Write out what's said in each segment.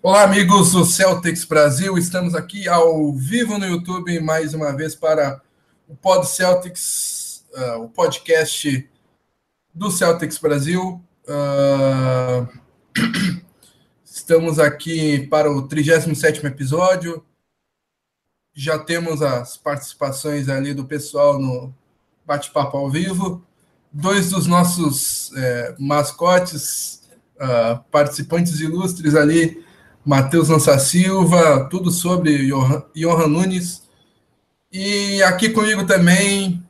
Olá, amigos do Celtics Brasil. Estamos aqui ao vivo no YouTube mais uma vez para o Pod Celtics, uh, o podcast do Celtics Brasil. Uh, estamos aqui para o 37 episódio. Já temos as participações ali do pessoal no bate-papo ao vivo. Dois dos nossos é, mascotes, uh, participantes ilustres ali Matheus Lança Silva, tudo sobre Johan, Nunes. E aqui comigo também,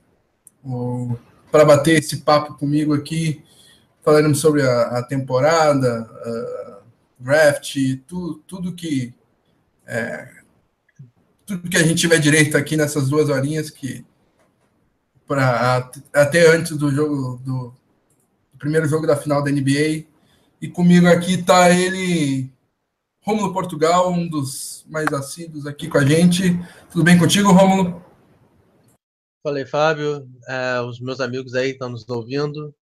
para bater esse papo comigo aqui, falaremos sobre a, a temporada, a draft, tu, tudo que é, tudo que a gente tiver direito aqui nessas duas horinhas que para até antes do jogo do, do primeiro jogo da final da NBA. E comigo aqui está ele Rômulo Portugal, um dos mais assíduos aqui com a gente. Tudo bem contigo, Rômulo? Falei, Fábio. É, os meus amigos aí estão nos ouvindo.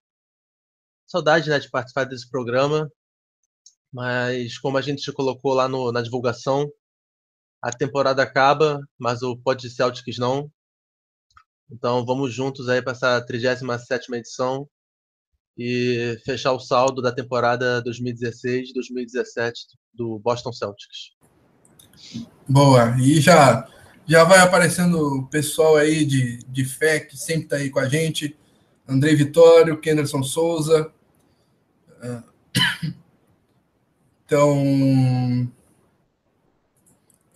Saudade né, de participar desse programa. Mas como a gente se colocou lá no, na divulgação, a temporada acaba, mas o Pod Celtics não. Então vamos juntos aí para essa 37 edição e fechar o saldo da temporada 2016-2017 do Boston Celtics. Boa, e já já vai aparecendo o pessoal aí de, de fé que sempre está aí com a gente. Andrei Vitório, Kenderson Souza. Ah, então,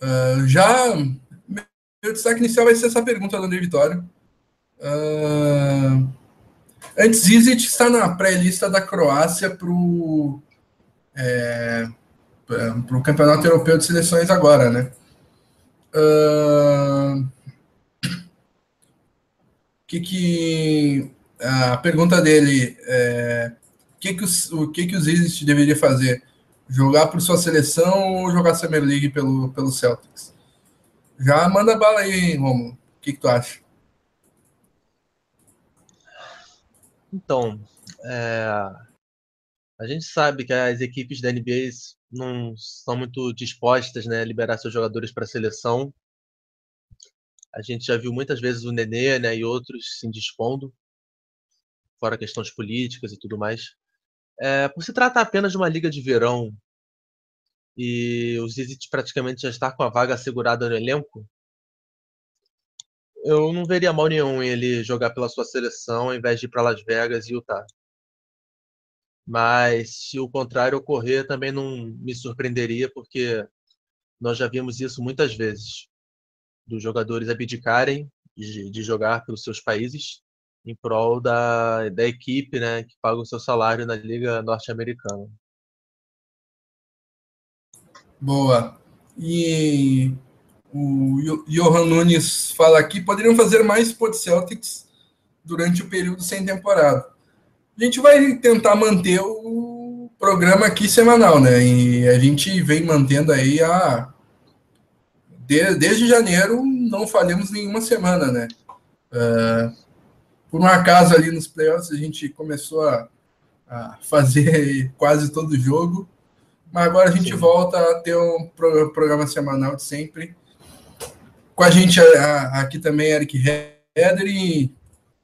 uh, já meu destaque inicial vai ser essa pergunta do Andrei Vitório. Uh, Antes, Zizic está na pré-lista da Croácia para o é, Campeonato Europeu de Seleções agora, né? Uh, que que a pergunta dele é que que os, o que que o Zizic deveria fazer? Jogar por sua seleção ou jogar Summer League pelo, pelo Celtics? Já manda bala aí, Romulo. O que, que tu acha? Então, é, a gente sabe que as equipes da NBA não são muito dispostas né, a liberar seus jogadores para a seleção. A gente já viu muitas vezes o Nenê né, e outros se indispondo, fora questões políticas e tudo mais. É, por se tratar apenas de uma liga de verão e o Zizit praticamente já está com a vaga assegurada no elenco, eu não veria mal nenhum ele jogar pela sua seleção ao invés de ir para Las Vegas e Utah. Mas se o contrário ocorrer, também não me surpreenderia, porque nós já vimos isso muitas vezes. Dos jogadores abdicarem de, de jogar pelos seus países em prol da, da equipe né, que paga o seu salário na Liga Norte-Americana. Boa. E o Johan Nunes fala aqui, poderiam fazer mais pod Celtics durante o período sem temporada. A gente vai tentar manter o programa aqui semanal, né? E a gente vem mantendo aí a de, desde janeiro não falhamos nenhuma semana, né? Uh, por um acaso ali nos playoffs a gente começou a, a fazer quase todo jogo, mas agora a gente Sim. volta a ter um programa semanal de sempre com a gente aqui também, Eric Heder, e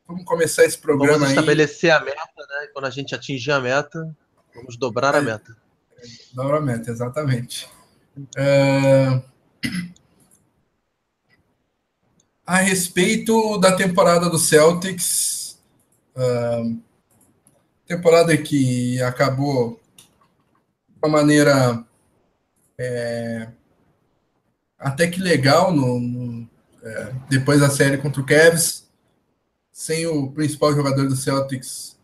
vamos começar esse programa vamos estabelecer aí. a meta, né? Quando a gente atingir a meta, vamos dobrar é, a meta. Dobrar a meta, exatamente. É... A respeito da temporada do Celtics, uh, temporada que acabou de uma maneira é, até que legal no é, depois da série contra o Cavs, sem o principal jogador do Celtics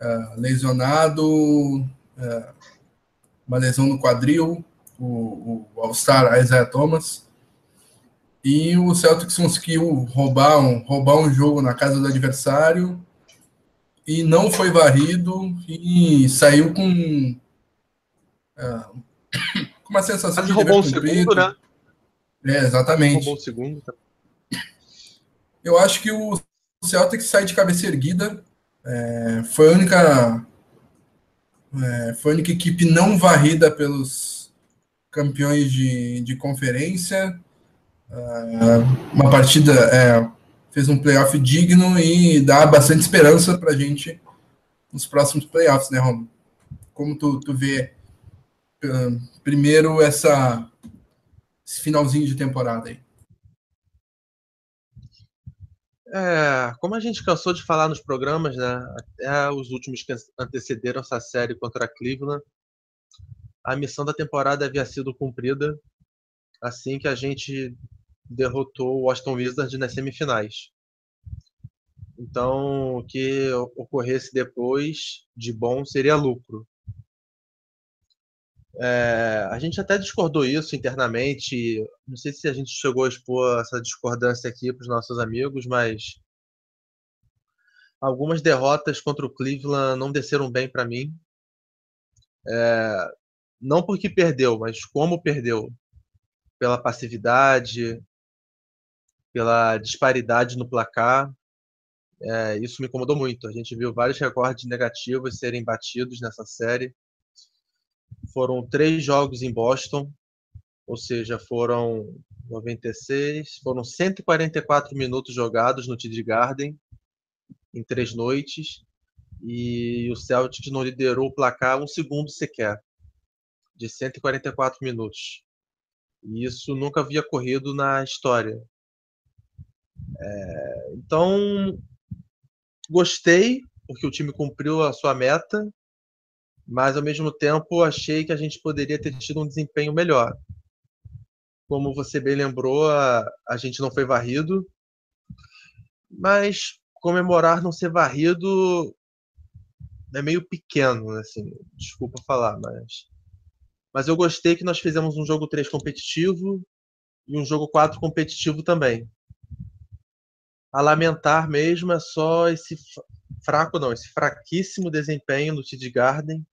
uh, lesionado, uh, uma lesão no quadril, o, o All-Star Isaiah Thomas. E o Celtics conseguiu roubar um, roubar um jogo na casa do adversário e não foi varrido e saiu com, uh, com uma sensação Mas de roubou um segundo, né? É, exatamente. Roubou o segundo. Tá? Eu acho que o Celtics sai de cabeça erguida. É, foi a única. É, foi a única equipe não varrida pelos, campeões de, de conferência. Uh, uma partida é, fez um playoff digno e dá bastante esperança para a gente nos próximos playoffs, né, Romulo? Como tu, tu vê uh, primeiro essa, esse finalzinho de temporada aí? É, como a gente cansou de falar nos programas, né? Até os últimos que antecederam essa série contra a Cleveland, a missão da temporada havia sido cumprida assim que a gente derrotou o Aston Wizards nas semifinais. Então, o que ocorresse depois de bom seria lucro. É, a gente até discordou isso internamente. Não sei se a gente chegou a expor essa discordância aqui para os nossos amigos, mas algumas derrotas contra o Cleveland não desceram bem para mim. É, não porque perdeu, mas como perdeu. Pela passividade, pela disparidade no placar. É, isso me incomodou muito. A gente viu vários recordes negativos serem batidos nessa série. Foram três jogos em Boston, ou seja, foram 96, foram 144 minutos jogados no TD Garden em três noites e o Celtics não liderou o placar um segundo sequer de 144 minutos. E isso nunca havia ocorrido na história. É, então, gostei, porque o time cumpriu a sua meta, mas ao mesmo tempo achei que a gente poderia ter tido um desempenho melhor. Como você bem lembrou, a, a gente não foi varrido, mas comemorar não ser varrido é meio pequeno, assim, desculpa falar, mas mas eu gostei que nós fizemos um jogo 3 competitivo e um jogo 4 competitivo também. A lamentar mesmo é só esse fraco, não, esse fraquíssimo desempenho no TD Garden.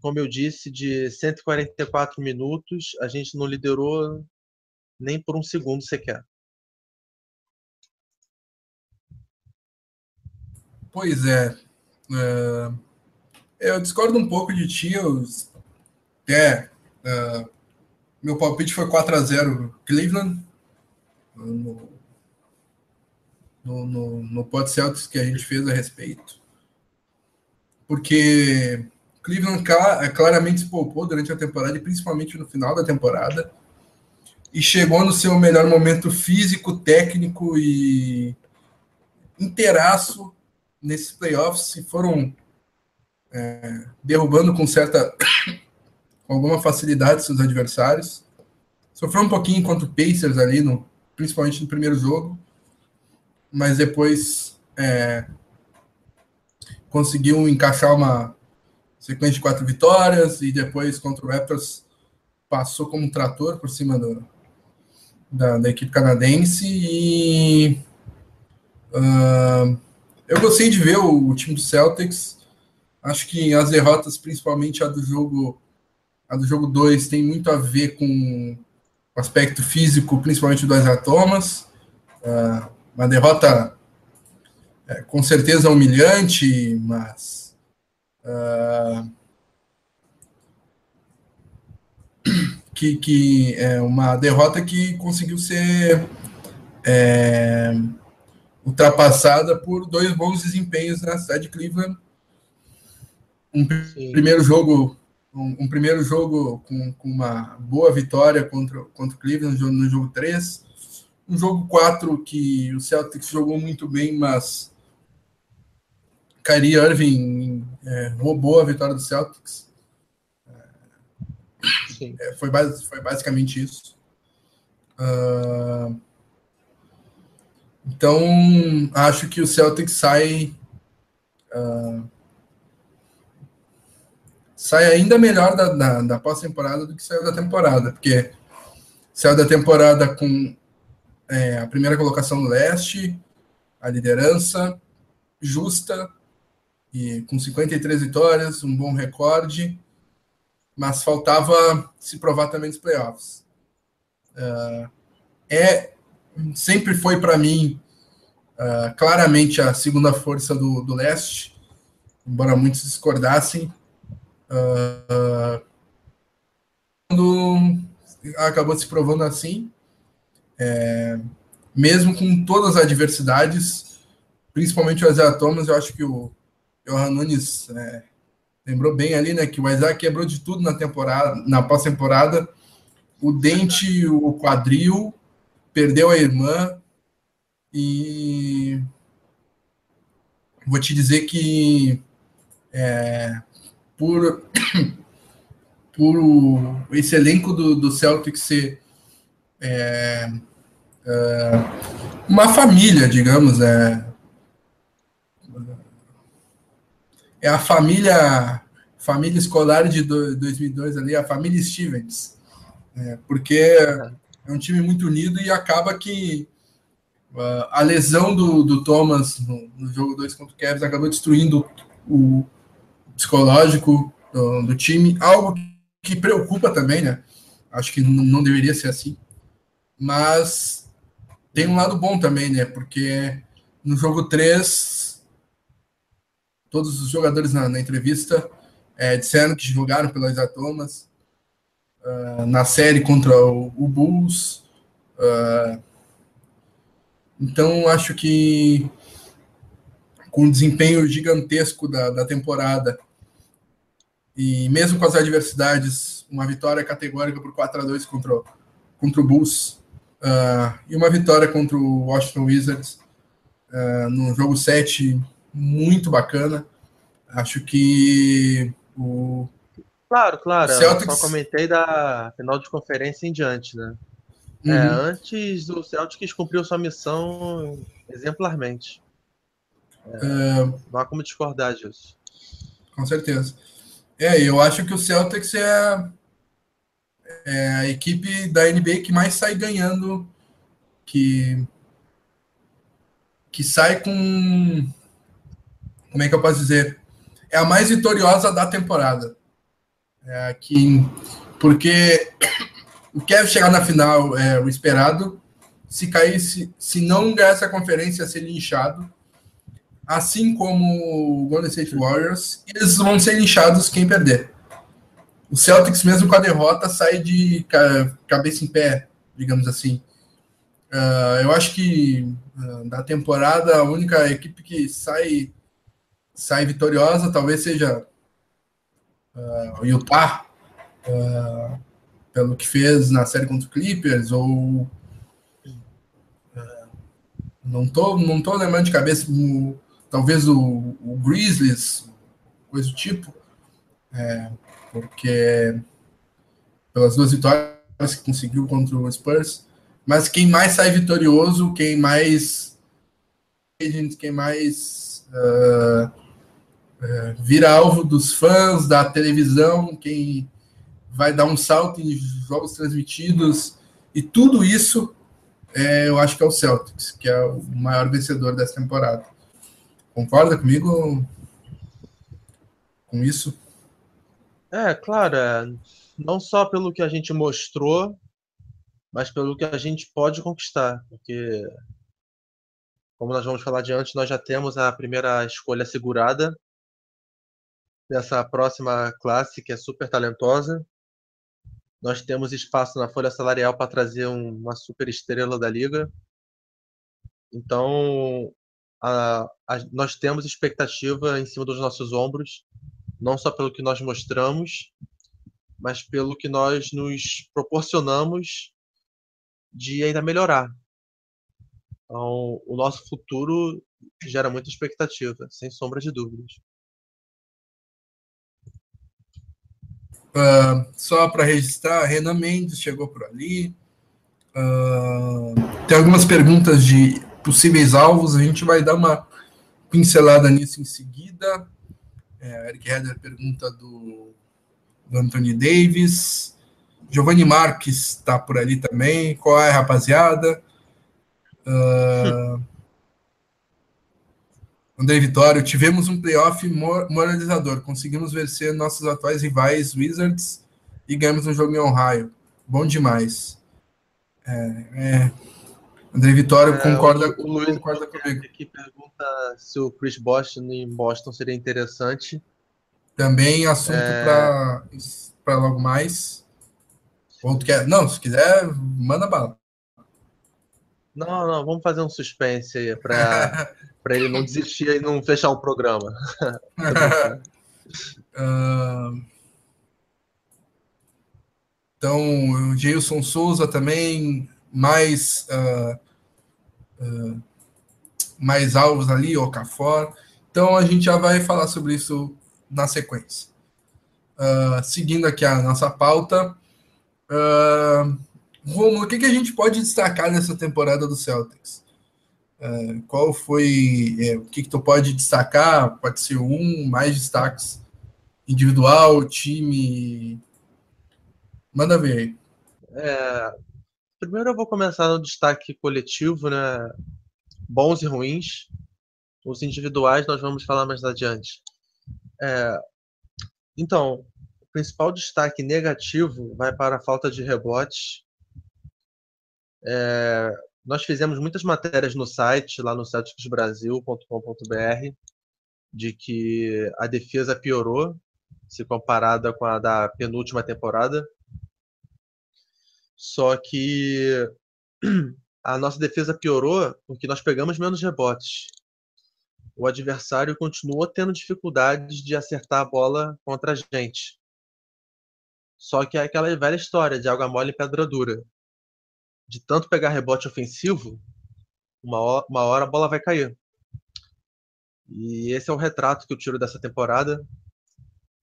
Como eu disse, de 144 minutos, a gente não liderou nem por um segundo sequer. Pois é. é eu discordo um pouco de ti. Eu é, uh, meu palpite foi 4 a 0 Cleveland no, no, no, no Celtics que a gente fez a respeito. Porque Cleveland claramente se poupou durante a temporada e principalmente no final da temporada e chegou no seu melhor momento físico, técnico e inteiraço nesses playoffs e foram é, derrubando com certa com alguma facilidade seus adversários. Sofreu um pouquinho contra o Pacers ali, no, principalmente no primeiro jogo, mas depois é, conseguiu encaixar uma sequência de quatro vitórias e depois contra o Raptors passou como um trator por cima do, da, da equipe canadense e uh, eu gostei de ver o, o, time do Celtics. Acho que as derrotas, principalmente a do jogo a do jogo 2 tem muito a ver com o aspecto físico, principalmente do Isaiah Thomas. Uh, uma derrota é, com certeza humilhante, mas uh, que, que é uma derrota que conseguiu ser é, ultrapassada por dois bons desempenhos na cidade de Cleveland. Um Sim. primeiro jogo um, um primeiro jogo com, com, uma boa vitória contra, contra o Cleveland no, no jogo 3. Um jogo 4 que o Celtics jogou muito bem, mas Kyrie Irving é, roubou a vitória do Celtics. É, foi, base, foi basicamente isso. Uh, então, acho que o Celtics sai uh, sai ainda melhor da, da, da pós-temporada do que saiu da temporada, porque saiu da temporada com é, a primeira colocação no leste, a liderança justa, e com 53 vitórias, um bom recorde, mas faltava se provar também nos playoffs. Uh, é sempre foi para mim uh, claramente a segunda força do, do leste, embora muitos discordassem. Uh, acabou se provando assim. É, mesmo com todas as adversidades, principalmente o Isaiah Thomas, eu acho que o Johan Nunes é, lembrou bem ali, né? Que o Isaac quebrou de tudo na temporada, na pós-temporada. O dente, o quadril, perdeu a irmã e vou te dizer que é, por, por esse elenco do, do Celtic ser é, é, uma família, digamos, é, é a família família escolar de 2002 ali, a família Stevens, é, porque é um time muito unido e acaba que uh, a lesão do, do Thomas no, no jogo 2 contra o Cavs acabou destruindo o psicológico do, do, time, algo que preocupa também, né? Acho que não, não deveria ser assim, mas tem um lado bom também, né? Porque no jogo 3 todos os jogadores na, na entrevista é, disseram que jogaram pela Isaiah Thomas uh, na série contra o, o Bulls. Uh, então, acho que com o desempenho gigantesco da, da temporada e mesmo com as adversidades, uma vitória categórica por 4 a 2 contra, contra o Bulls uh, e uma vitória contra o Washington Wizards uh, no jogo 7 muito bacana. Acho que o. Claro, claro. Celtics... Eu só comentei da final de conferência em diante, né? É, uhum. É, antes o Celtics cumpriu sua missão exemplarmente. É, é... Não há como discordar disso. Com certeza. É, eu acho que o Celtics é, é a equipe da NBA que mais sai ganhando, que, que sai com como é que eu posso dizer? É a mais vitoriosa da temporada. É, que, porque o Kevin chegar na final é o esperado. Se caísse, se não ganhasse a conferência, ia ser linchado. Assim como o Golden State Warriors, eles vão ser linchados quem perder. O Celtics, mesmo com a derrota, sai de cabeça em pé, digamos assim. Uh, eu acho que uh, da temporada, a única equipe que sai sai vitoriosa, talvez seja uh, o Utah, uh, pelo que fez na série contra o Clippers, ou uh, não tô, não tô lembrando de cabeça, talvez o, o, Grizzlies, coisa do tipo, é, porque pelas duas vitórias que conseguiu contra o Spurs, mas quem mais sai vitorioso, quem mais quem mais uh, é, vira alvo dos fãs, da televisão, quem vai dar um salto em jogos transmitidos, e tudo isso é, eu acho que é o Celtics, que é o maior vencedor dessa temporada. Concorda comigo com isso? É, claro, não só pelo que a gente mostrou, mas pelo que a gente pode conquistar, porque como nós vamos falar adiante, nós já temos a primeira escolha segurada dessa próxima classe que é super talentosa. Nós temos espaço na folha salarial para trazer uma super estrela da liga. Então, a, a, nós temos expectativa em cima dos nossos ombros, não só pelo que nós mostramos, mas pelo que nós nos proporcionamos de ainda melhorar. Então, o nosso futuro gera muita expectativa, sem sombra de dúvidas. Uh, só para registrar, Renan Mendes chegou por ali. Uh, tem algumas perguntas de possíveis alvos, a gente vai dar uma pincelada nisso em seguida. É, Eric Heder pergunta do, do Anthony Davis. Giovanni Marques está por ali também. Qual é, rapaziada? Uh, André Vitório, tivemos um playoff moralizador. Conseguimos vencer nossos atuais rivais Wizards e ganhamos um jogo em Ohio. Bom demais. É, é. André Vitório é, concorda, o, o Luiz concorda comigo. Aqui pergunta se o Chris Boston em Boston seria interessante. Também assunto é... para logo mais. Ou quer... Não, se quiser, manda bala. Não, não, vamos fazer um suspense aí para ele não desistir e não fechar o programa. uh... Então, o Gilson Souza também, mais, uh, uh, mais alvos ali, Okafor. Então, a gente já vai falar sobre isso na sequência. Uh, seguindo aqui a nossa pauta, uh, Romulo, o que, que a gente pode destacar nessa temporada do Celtics? Uh, qual foi, é, o que, que tu pode destacar? Pode ser um, mais destaques individual, time, Manda ver aí. É, primeiro eu vou começar no destaque coletivo, né? Bons e ruins. Os individuais nós vamos falar mais adiante. É, então, o principal destaque negativo vai para a falta de rebotes. É, nós fizemos muitas matérias no site, lá no celticsbrasil.com.br, de que a defesa piorou se comparada com a da penúltima temporada. Só que a nossa defesa piorou porque nós pegamos menos rebotes. O adversário continuou tendo dificuldades de acertar a bola contra a gente. Só que é aquela velha história de água mole e pedra dura. De tanto pegar rebote ofensivo, uma hora, uma hora a bola vai cair. E esse é o retrato que eu tiro dessa temporada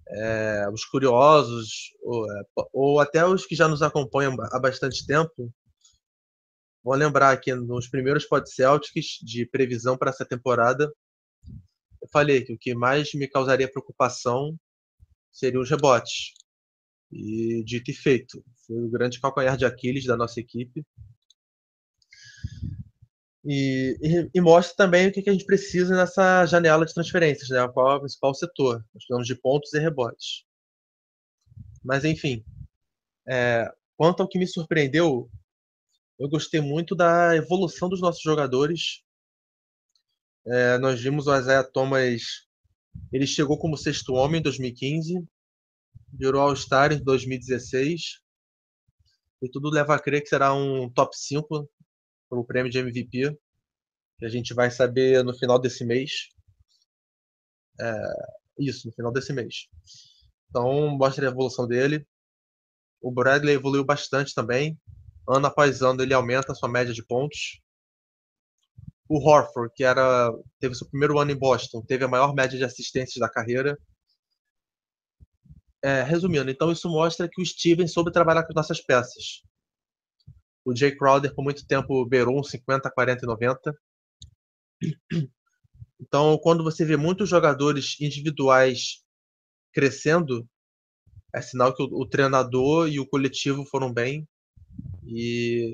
é, os curiosos, ou, é, ou, até os que já nos acompanham há bastante tempo, vão lembrar que nos primeiros Pod Celtics de previsão para essa temporada, eu falei que o que mais me causaria preocupação seriam os rebotes. E dito e feito, foi o grande calcanhar de Aquiles da nossa equipe. E, e, e, mostra também o que, que, a gente precisa nessa janela de transferências, né? Qual é o principal setor? Nós falamos de pontos e rebotes. Mas, enfim, é, quanto ao que me surpreendeu, eu gostei muito da evolução dos nossos jogadores. É, nós vimos o Isaiah Thomas, ele chegou como sexto homem em 2015, virou All-Star em 2016, e tudo leva a crer que será um top 5 para o prêmio de MVP, que a gente vai saber no final desse mês. É, isso, no final desse mês. Então, mostra a evolução dele. O Bradley evoluiu bastante também. Ano após ano, ele aumenta a sua média de pontos. O Horford, que era, teve seu primeiro ano em Boston, teve a maior média de assistências da carreira. É, resumindo, então isso mostra que o Steven soube trabalhar com nossas peças. O Jay Crowder, por muito tempo, beirou um 50, 40 e 90. Então, quando você vê muitos jogadores individuais crescendo, é sinal que o, o treinador e o coletivo foram bem. E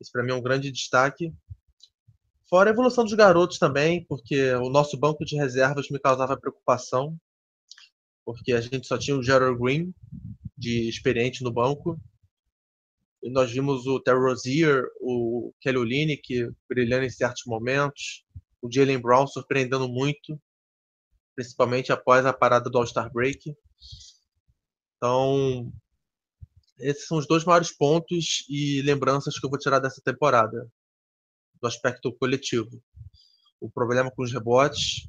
isso para mim é um grande destaque. Fora a evolução dos garotos também, porque o nosso banco de reservas me causava preocupação, porque a gente só tinha o Gerald Green de experiente no banco nós vimos o Terry Rozier, o Kelly Olynyk brilhando em certos momentos, o Jalen Brown surpreendendo muito, principalmente após a parada do All-Star Break. Então, esses são os dois maiores pontos e lembranças que eu vou tirar dessa temporada, do aspecto coletivo. O problema com os rebotes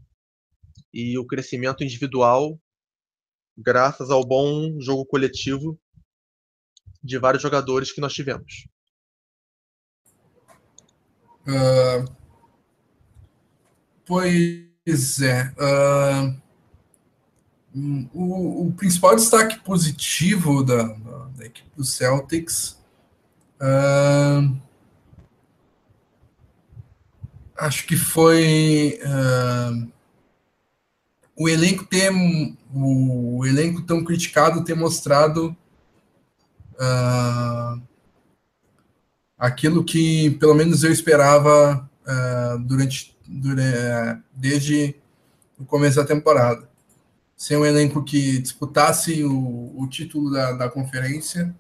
e o crescimento individual, graças ao bom jogo coletivo de vários jogadores que nós tivemos. Uh, pois é. Uh, o, o, principal destaque positivo da, da, equipe do Celtics. Uh, acho que foi o elenco ter o, elenco tão criticado ter mostrado uh, aquilo que pelo menos eu esperava uh, durante, durante, desde o começo da temporada. Ser um elenco que disputasse o, o título da, da conferência,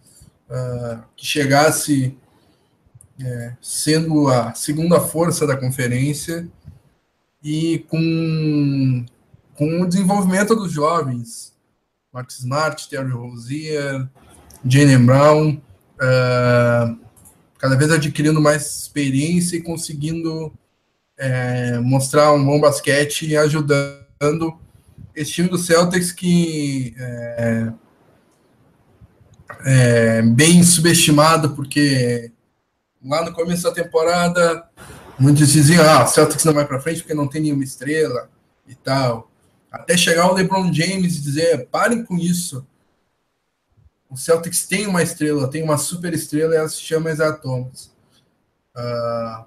uh, que chegasse é, sendo a segunda força da conferência e com, com o desenvolvimento dos jovens, Mark Smart, Terry Rozier, Jalen Brown, uh, cada vez adquirindo mais experiência e conseguindo é, mostrar um bom basquete e ajudando esse time do Celtics que é, é bem subestimado, porque lá no começo da temporada muitos diziam, ah, o Celtics não vai para frente porque não tem nenhuma estrela e tal. Até chegar o LeBron James e dizer, parem com isso. O Celtics tem uma estrela, tem uma super estrela e ela se chama Isaiah Thomas. Uh,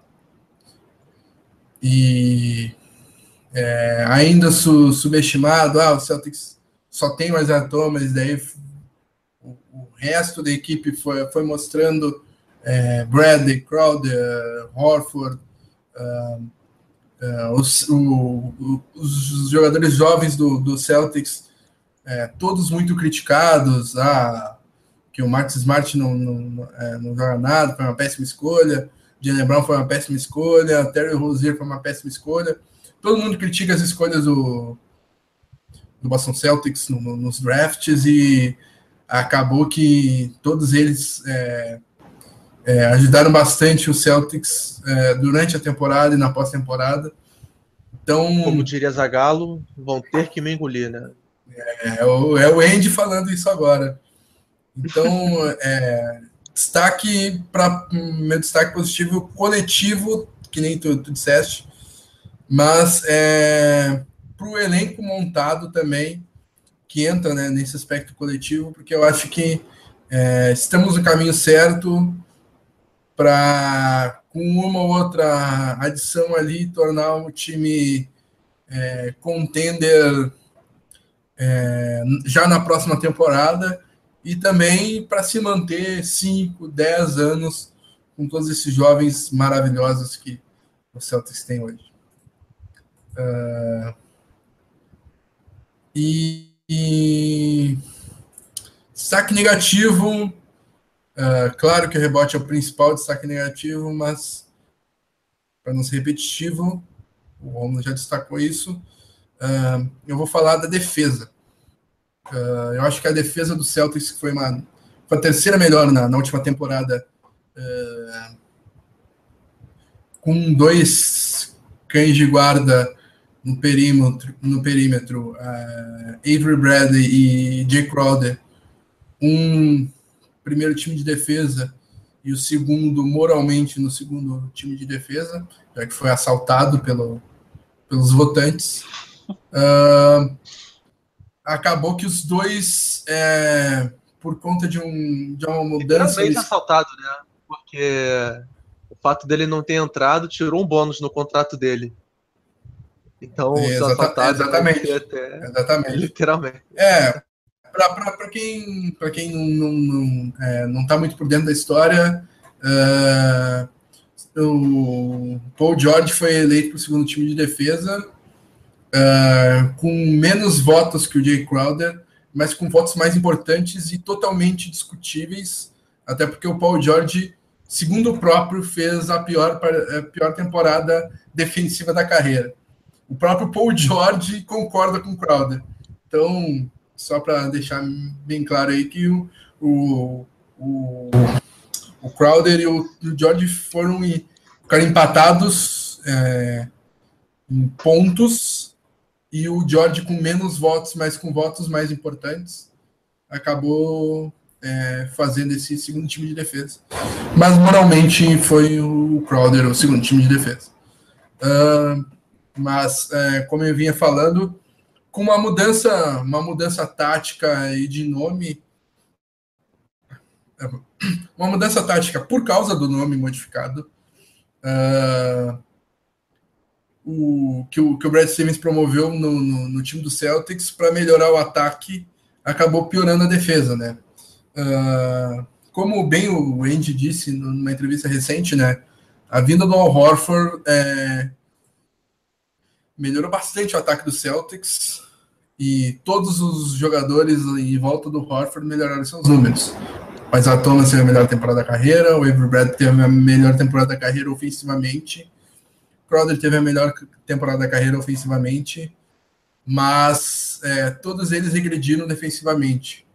e é, ainda su, subestimado, ah, o Celtics só tem mais Thomas, daí o, o, resto da equipe foi, foi mostrando é, Bradley, Crowder, Horford, uh, uh, os, o, os, jogadores jovens do, do Celtics, é, todos muito criticados, ah, que o Marcus Smart não, não, é, não joga nada, foi uma péssima escolha, Jalen Brown foi uma péssima escolha, Terry Rozier foi uma péssima escolha. Todo mundo critica as escolhas do, do Boston Celtics no, no, nos drafts e acabou que todos eles é, é, ajudaram bastante o Celtics é, durante a temporada e na pós-temporada. Então, como diria Zagallo, vão ter que me engolir, né? É, é, o, é o Andy falando isso agora. Então, é, Destaque para meu destaque positivo coletivo, que nem tu, tu disseste, mas é, para o elenco montado também, que entra né, nesse aspecto coletivo, porque eu acho que é, estamos no caminho certo para, com uma ou outra adição ali, tornar o time é, contender é, já na próxima temporada e também para se manter 5, 10 anos com todos esses jovens maravilhosos que o Celtics tem hoje. Uh, e, e destaque negativo, uh, claro que o rebote é o principal destaque negativo, mas para não ser repetitivo, o Romulo já destacou isso, uh, eu vou falar da defesa. Uh, eu acho que a defesa do Celtics foi uma foi a terceira melhor na, na última temporada, com dois cães de guarda no perímetro, no perímetro Avery Bradley e Jay Crowder, um primeiro time de defesa e o segundo moralmente no segundo time de defesa, já que foi assaltado pelo, pelos votantes. Uh, acabou que os dois, é, por conta de, um, de uma mudança. Eles... assaltado, né? Porque o fato dele não ter entrado tirou um bônus no contrato dele. Então, é, exata, exatamente. Até, exatamente. Literalmente. É, para quem, pra quem não, não, é, não tá muito por dentro da história, uh, o Paul George foi eleito para o segundo time de defesa uh, com menos votos que o Jay Crowder, mas com votos mais importantes e totalmente discutíveis, até porque o Paul George, segundo o próprio, fez a pior, a pior temporada defensiva da carreira. O próprio Paul George concorda com o Crowder. Então, só para deixar bem claro aí que o, o, o, o Crowder e o, o George foram ficaram empatados é, em pontos e o George com menos votos, mas com votos mais importantes, acabou é, fazendo esse segundo time de defesa. Mas moralmente foi o Crowder o segundo time de defesa. Uh, mas é, como eu vinha falando, com uma mudança, uma mudança tática e de nome, uma mudança tática por causa do nome modificado. Uh, o, que, o, que o Brad Stevens promoveu no, no, no time do Celtics para melhorar o ataque acabou piorando a defesa, né? Uh, como bem o Andy disse numa entrevista recente, né? A vinda do Al Horford é, melhorou bastante o ataque do Celtics e todos os jogadores em volta do Horford melhoraram seus números. Mas a Thomas teve a melhor temporada da carreira, o Avery Brad teve a melhor temporada da carreira ofensivamente Crowder teve a melhor temporada da carreira ofensivamente, mas é, todos eles regrediram defensivamente.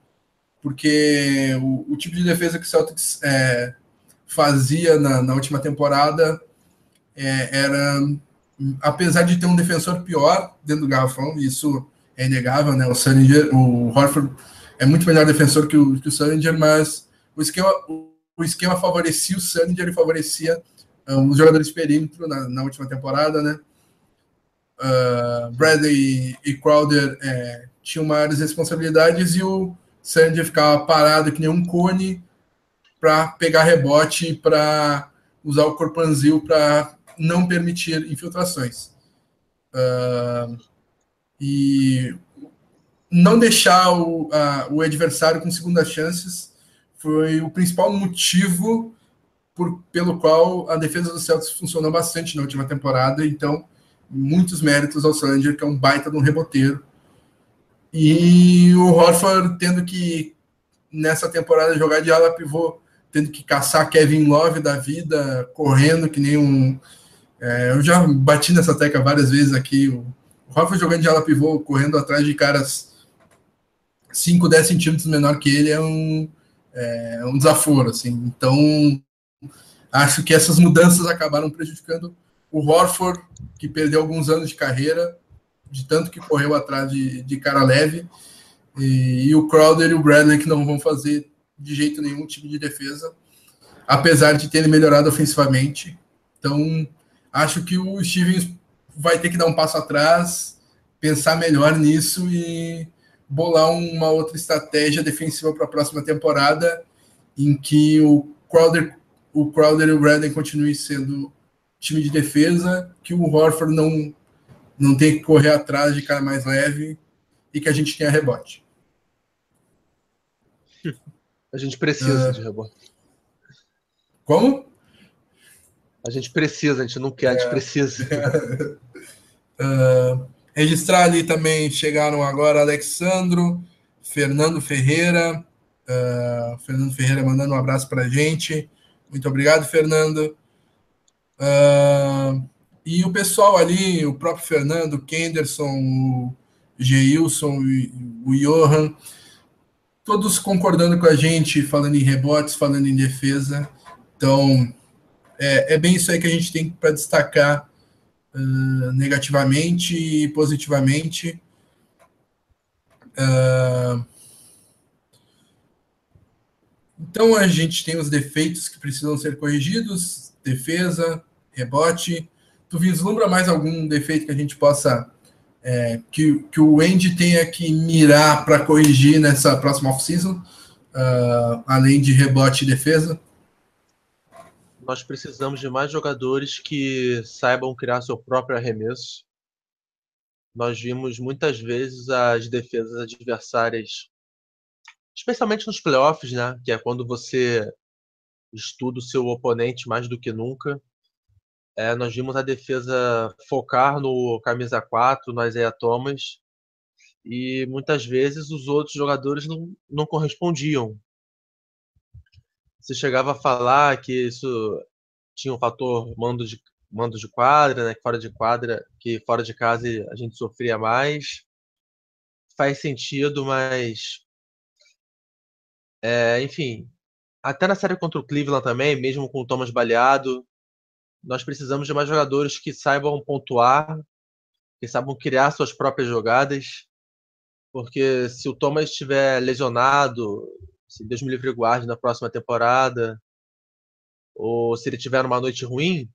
porque o, o tipo de defesa que o Celtics é, fazia na, na, última temporada é, era, apesar de ter um defensor pior dentro do garrafão, isso é inegável, né? O Sullinger, o Horford é muito melhor defensor que o, que o mas o esquema, o, o esquema favorecia o Sullinger e favorecia um, os jogadores de perímetro na, na última temporada, né? Uh, Bradley e Crowder é, tinham maiores responsabilidades e o Sandy ficava parado que nem um cone para pegar rebote para usar o corpanzil para não permitir infiltrações. Uh, e não deixar o, a, o adversário com segundas chances foi o principal motivo por, pelo qual a defesa do Celtics funcionou bastante na última temporada. Então, muitos méritos ao Sanger, que é um baita de um reboteiro. E o Horford tendo que, nessa temporada, jogar de ala pivô, tendo que caçar Kevin Love da vida, correndo que nem um. É, eu já bati nessa tecla várias vezes aqui. O Horford jogando de ala pivô, correndo atrás de caras 5, 10 centímetros menor que ele, é um, é, um desaforo. Assim. Então, acho que essas mudanças acabaram prejudicando o Horford, que perdeu alguns anos de carreira, de tanto que correu atrás de, de cara leve, e, e, o Crowder e o Bradley, que não vão fazer de jeito nenhum time de defesa, apesar de terem melhorado ofensivamente. Então, acho que o Stevens vai ter que dar um passo atrás, pensar melhor nisso e bolar uma outra estratégia defensiva para a próxima temporada, em que o Crowder, o Crowder e o Bradley continuem sendo time de defesa, que o Horford não, não tem que correr atrás de cara mais leve e que a gente tenha rebote. A gente precisa uh, de rebote. Como? A gente precisa, a gente não quer, a gente é. precisa. uh, registrar ali também chegaram agora Alexandro, Fernando Ferreira. Uh, Fernando Ferreira mandando um abraço para a gente. Muito obrigado, Fernando. Uh, e o pessoal ali, o próprio Fernando, o Kenderson, o Geilson, o Johan, todos concordando com a gente, falando em rebotes, falando em defesa. Então, é, é bem isso aí que a gente tem para destacar uh, negativamente e positivamente. Uh, então, a gente tem os defeitos que precisam ser corrigidos, defesa, rebote. Tu vislumbra mais algum defeito que a gente possa. É, que, que o Andy tenha que mirar para corrigir nessa próxima off-season, uh, além de rebote e defesa? Nós precisamos de mais jogadores que saibam criar seu próprio arremesso. Nós vimos muitas vezes as defesas adversárias, especialmente nos playoffs, né? Que é quando você estuda o seu oponente mais do que nunca. É, nós vimos a defesa focar no camisa 4, no Isaiah Thomas, e muitas vezes os outros jogadores não, não correspondiam. Você chegava a falar que isso tinha um fator mando de, mando de quadra, né, fora de quadra, que fora de casa a gente sofria mais. Faz sentido, mas é, enfim, até na série contra o Cleveland também, mesmo com o Thomas baleado, nós precisamos de mais jogadores que saibam pontuar, que saibam criar suas próprias jogadas, porque se o Thomas estiver lesionado, se Deus me livre guarde na próxima temporada, ou se ele tiver uma noite ruim,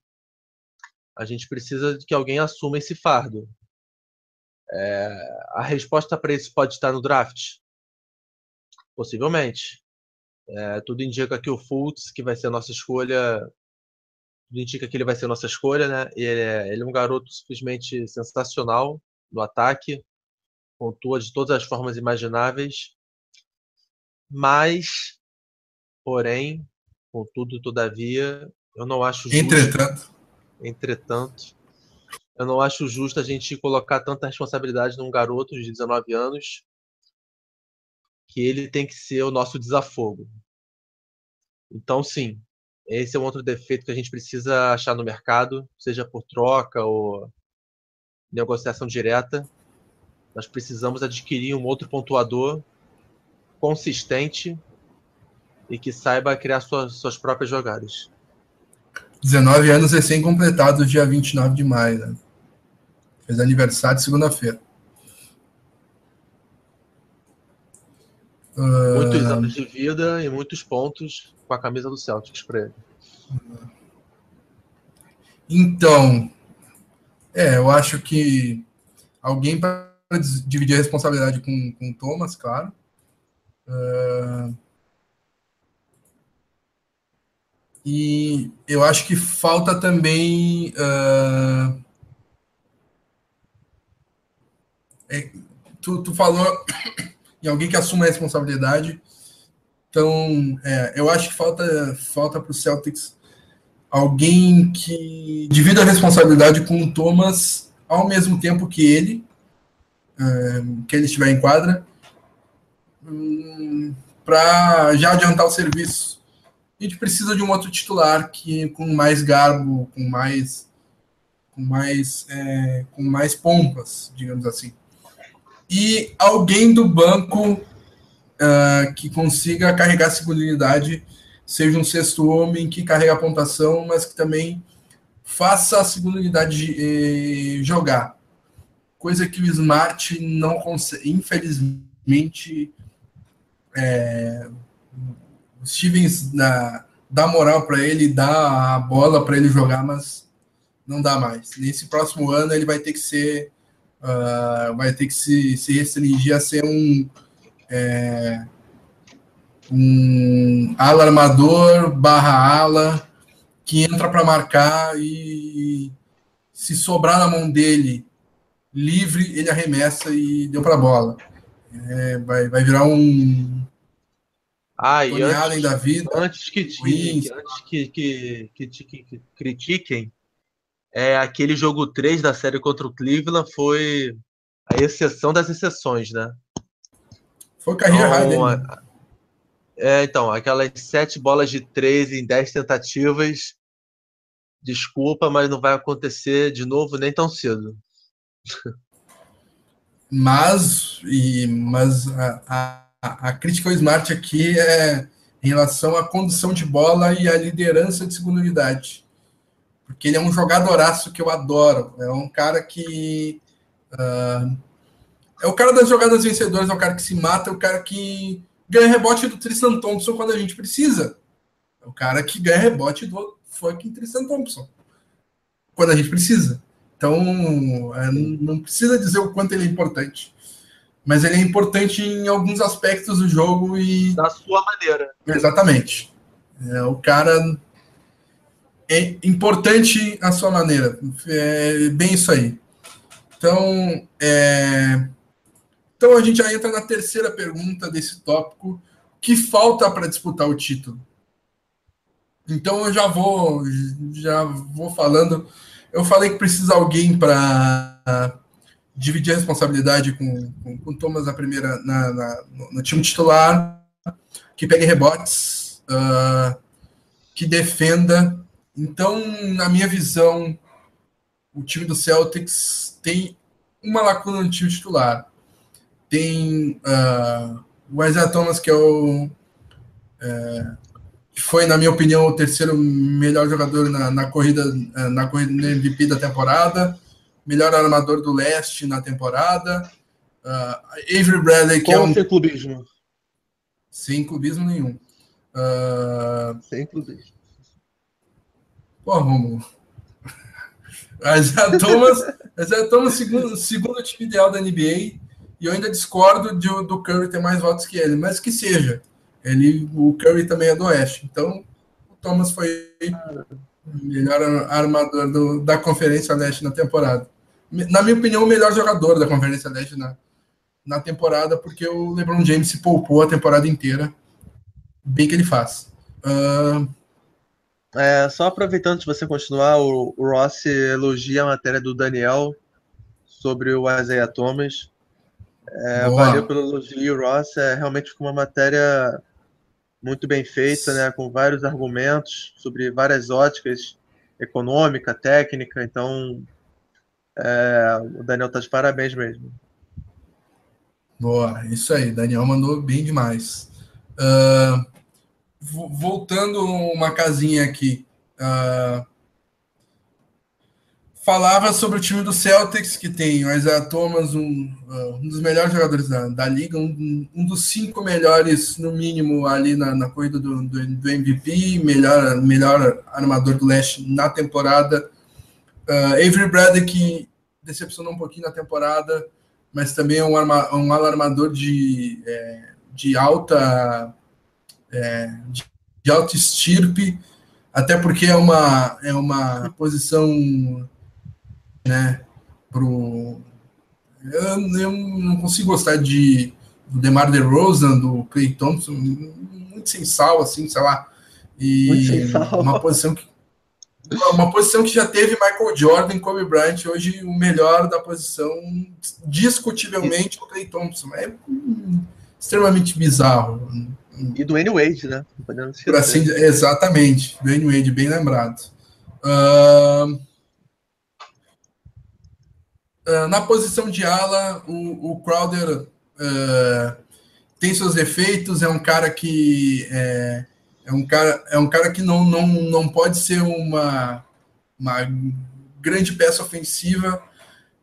a gente precisa que alguém assuma esse fardo. É, a resposta para isso pode estar no draft? Possivelmente. É, tudo indica que o Fultz, que vai ser a nossa escolha, tudo indica que ele vai ser a nossa escolha, né? Ele é, ele é um garoto simplesmente sensacional no ataque, pontua de todas as formas imagináveis, mas, porém, contudo, todavia, eu não acho justo. Entretanto. Entretanto, eu não acho justo a gente colocar tanta responsabilidade num garoto de 19 anos que ele tem que ser o nosso desafogo. Então, sim, esse é um outro defeito que a gente precisa achar no mercado, seja por troca ou negociação direta. Nós precisamos adquirir um outro pontuador consistente e que saiba criar suas, suas próprias jogadas. 19 anos recém-completados, dia 29 de maio. Né? Fez aniversário segunda-feira. Muitos uh... anos de vida e muitos pontos com a camisa do Celtics para ele. Então, é, eu acho que alguém para dividir a responsabilidade com, com o Thomas, claro. Uh, e eu acho que falta também. Uh, é, tu, tu falou em alguém que assuma a responsabilidade. Então, é, eu acho que falta falta para o Celtics alguém que divida a responsabilidade com o Thomas ao mesmo tempo que ele, é, que ele estiver em quadra, para já adiantar o serviço. A gente precisa de um outro titular que com mais garbo, com mais com mais é, com mais pompas, digamos assim. E alguém do banco uh, que consiga carregar a segunda unidade seja um sexto homem que carrega a pontuação, mas que também faça a segunda unidade eh, jogar. Coisa que o Smart não consegue, infelizmente. É, Stevens dá, dá moral para ele, dá a bola para ele jogar, mas não dá mais. Nesse próximo ano ele vai ter que ser. Uh, vai ter que se, se restringir a ser um. É, um ala armador barra ala que entra para marcar e se sobrar na mão dele livre, ele arremessa e deu para a bola. É, vai, vai virar um ah, e antes, da vida. Antes que, que antes que, que, que, que, critiquem, é, aquele jogo 3 da série contra o Cleveland foi a exceção das exceções, né? Foi carreira então, high é, então, aquelas sete bolas de três em dez tentativas. Desculpa, mas não vai acontecer de novo nem tão cedo. Mas, e, mas a, a, a crítica ao Smart aqui é em relação à condução de bola e à liderança de segunda unidade. Porque ele é um jogadoraço que eu adoro. É um cara que. Uh, é o cara das jogadas vencedoras, é o cara que se mata, é o cara que ganha rebote do Tristan Thompson quando a gente precisa. É o cara que ganha rebote do fucking Tristan Thompson quando a gente precisa. Então, é, não precisa dizer o quanto ele é importante. Mas ele é importante em alguns aspectos do jogo e. Da sua maneira. Exatamente. É, o cara é importante à sua maneira. É bem isso aí. Então, é, então a gente já entra na terceira pergunta desse tópico, que falta para disputar o título. Então eu já vou já vou falando. Eu falei que precisa alguém para dividir a responsabilidade com, com, com Thomas na primeira na, na no, time titular, que pegue rebotes, uh, que defenda. Então, na minha visão, o time do Celtics tem uma lacuna no time titular. Tem uh, o Isaiah Thomas, que é o. É, que foi, na minha opinião, o terceiro melhor jogador na, na corrida é, na corrida MVP da temporada, melhor armador do leste na temporada. Uh, Avery Bradley, que é um. Clubismo. Sem clubismo nenhum. Uh, sem clubismo. Pô, Romulo. Isaiah Thomas, Isaiah Thomas segundo, segundo time ideal da NBA, e eu ainda discordo de, do Curry ter mais votos que ele, mas que seja. Ele, o Curry também é do Oeste. Então, o Thomas foi o melhor armador do, da Conferência Leste na temporada. Na minha opinião, o melhor jogador da Conferência Leste na, na temporada, porque o LeBron James se poupou a temporada inteira. Bem que ele faz. Uh... É, só aproveitando de você continuar, o, o Ross elogia a matéria do Daniel sobre o Isaiah Thomas. É, valeu pelo elogio, Ross. É, realmente ficou uma matéria muito bem feita, né, com vários argumentos sobre várias óticas, econômica, técnica. Então, é, o Daniel está de parabéns mesmo. Boa, isso aí, Daniel mandou bem demais. Uh, voltando uma casinha aqui. Uh, falava sobre o time do Celtics, que tem o Isaiah Thomas, um, um dos melhores jogadores da, da liga, um, um, dos cinco melhores, no mínimo, ali na, na corrida do, do, do, MVP, melhor, melhor armador do leste na temporada. Uh, Avery Bradley, que decepcionou um pouquinho na temporada, mas também é um, arma, um alarmador de, é, de alta é, de, de alta estirpe, até porque é uma, é uma posição né, pro eu, eu não consigo gostar de do DeMar DeRozan, do Clay Thompson, muito sem sal, assim, sei lá. E uma posição que uma posição que já teve Michael Jordan, Kobe Bryant, hoje o melhor da posição, discutivelmente, o Clay Thompson. É extremamente bizarro. E do N Wade, né? Assim, exatamente, do N Wade, bem lembrado. Uh, na posição de ala, o, o Crowder uh, tem seus defeitos, é um cara que é, é um cara, é um cara que não, não, não pode ser uma, uma grande peça ofensiva,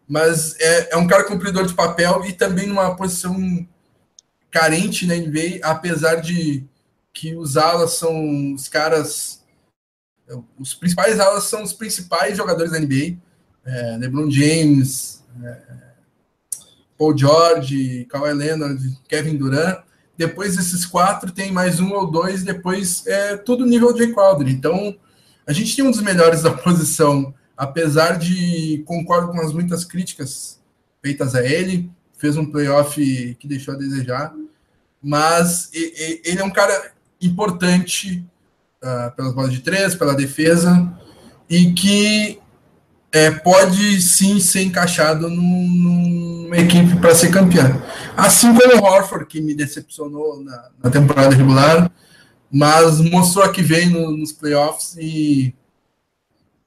mas é, é um cara cumpridor de papel e também numa posição carente na NBA, apesar de que os alas são os caras. Os principais alas são os principais jogadores da NBA. É, LeBron James, é, Paul George, Kawhi Leonard, Kevin Durant. Depois desses quatro tem mais um ou dois, depois é tudo nível de Crowder. Então, a gente tem um dos melhores da posição, apesar de concordo com as muitas críticas feitas a ele, fez um playoff que deixou a desejar, mas ele é um cara importante uh, pelas bolas de três, pela defesa, e que é, pode sim ser encaixado num, numa equipe para ser campeão. Assim como o Horford, que me decepcionou na, na, temporada regular, mas mostrou a que vem no, nos playoffs e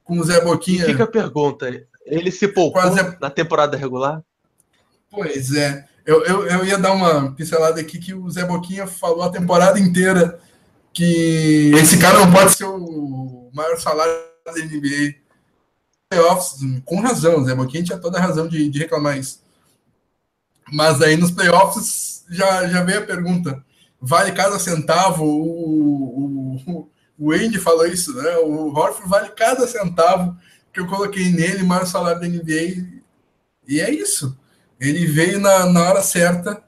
com o Zé Boquinha. E fica a pergunta: ele se poupou quase... na temporada regular? Pois é. Eu, eu, eu ia dar uma pincelada aqui que o Zé Boquinha falou a temporada inteira que esse cara não pode ser o maior salário da NBA. Playoffs, com razão, Zé Boquinha tinha toda a razão de, de reclamar isso. Mas aí nos playoffs já, já veio a pergunta: vale cada centavo? O, o, o Andy falou isso, né? O Horford vale cada centavo que eu coloquei nele, maior salário da NBA. E é isso. Ele veio na, na hora certa,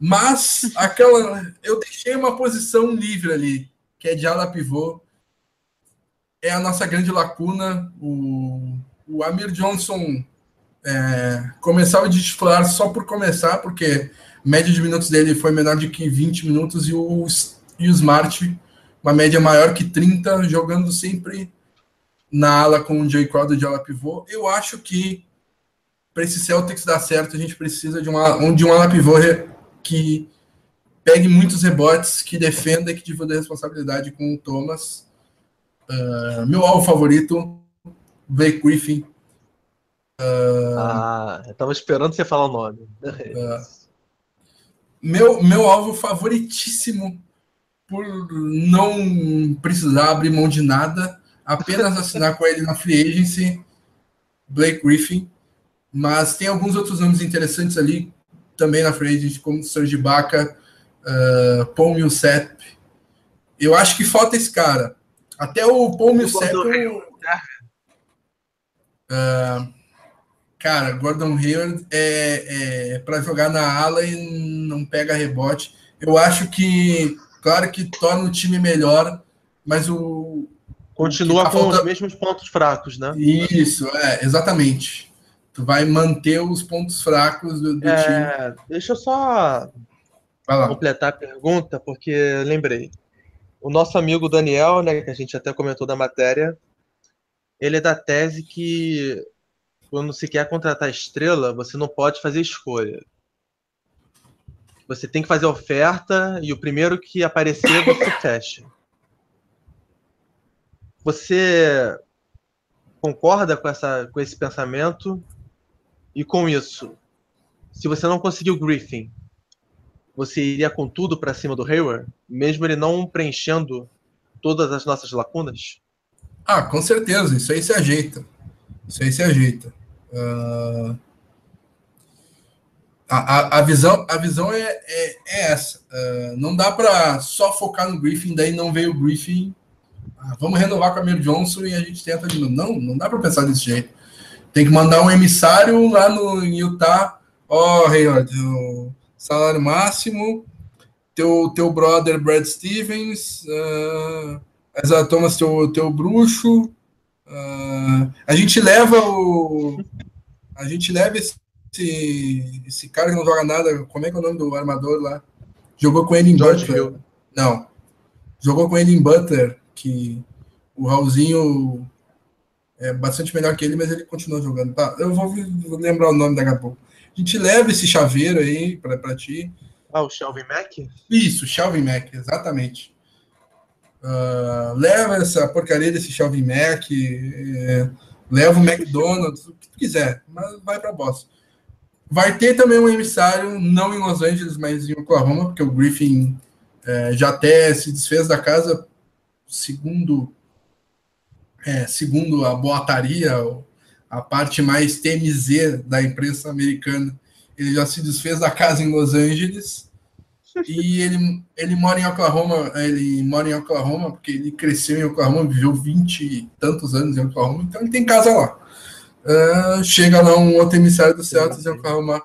mas aquela. Eu deixei uma posição livre ali, que é de ala pivô. É a nossa grande lacuna. O, o Amir Johnson é, começava de titular só por começar, porque média de minutos dele foi menor de que 20 minutos e o, e o Smart, uma média maior que 30, jogando sempre na ala com o Jay Crowder de ala pivô. Eu acho que para esse Celtics dar certo, a gente precisa de uma, de um ala pivô que pegue muitos rebotes, que defenda e que divida a responsabilidade com o Thomas. Uh, meu alvo favorito, Blake Griffin. Uh, ah, eu tava esperando você falar o nome. Uh, meu, meu alvo favoritíssimo, por não precisar abrir mão de nada, apenas assinar com ele na free agency, Blake Griffin. Mas tem alguns outros nomes interessantes ali também na frente, como Serge Ibaka, uh, Paul Millsap. Eu acho que falta esse cara. Até o Paul Millsap... Uh, cara, Gordon Hayward é, é para jogar na ala e não pega rebote. Eu acho que, claro que torna o time melhor, mas o. Continua tá com falta... os mesmos pontos fracos, né? Isso, é, exatamente. Tu vai manter os pontos fracos do, do é, time. Deixa eu só completar a pergunta, porque lembrei. O nosso amigo Daniel, né, que a gente até comentou da matéria, ele é da tese que quando se quer contratar estrela, você não pode fazer escolha. Você tem que fazer oferta e o primeiro que aparecer você fecha. Você concorda com, essa, com esse pensamento? E com isso, se você não conseguir o Griffin, você iria com tudo para cima do Hayward, mesmo ele não preenchendo todas as nossas lacunas? Ah, com certeza, isso aí se ajeita. Isso aí se ajeita. Uh, a, a, a, visão, a visão é, é, é essa. Uh, não dá para só focar no Griffin, daí não veio o Griffin. Ah, vamos renovar com a Amir Johnson e a gente tenta de novo. Não, não dá para pensar desse jeito. Tem que mandar um emissário lá no Utah. Ó, oh, Hayward, o salário máximo. Teu, teu brother Brad Stevens. Uh, Isaiah Thomas, teu, teu bruxo. Uh, a gente leva o. A gente leva esse, esse cara que não joga nada. Como é que é o nome do armador lá? Jogou com ele em George Butler. Hill. Não. Jogou com ele em Butler, que o Raulzinho é bastante melhor que ele, mas ele continua jogando. Tá, eu vou, vou lembrar o nome daqui a pouco. A gente leva esse chaveiro aí para ti. Ah, o Shelvin Mack? Isso, Shelvin Mack, exatamente. Uh, leva essa porcaria desse Shelvin Mack, é, leva o McDonald's, o que tu quiser, mas vai para Boston. Vai ter também um emissário, não em Los Angeles, mas em Oklahoma, porque o Griffin é, já até se desfez da casa, segundo, é, segundo a boataria, a parte mais TMZ da imprensa americana. Ele já se desfez da casa em Los Angeles e ele, ele mora em Oklahoma, ele mora em Oklahoma, porque ele cresceu em Oklahoma, viveu 20 e tantos anos em Oklahoma, então ele tem casa lá. Uh, chega lá um outro emissário do Celtics em Oklahoma.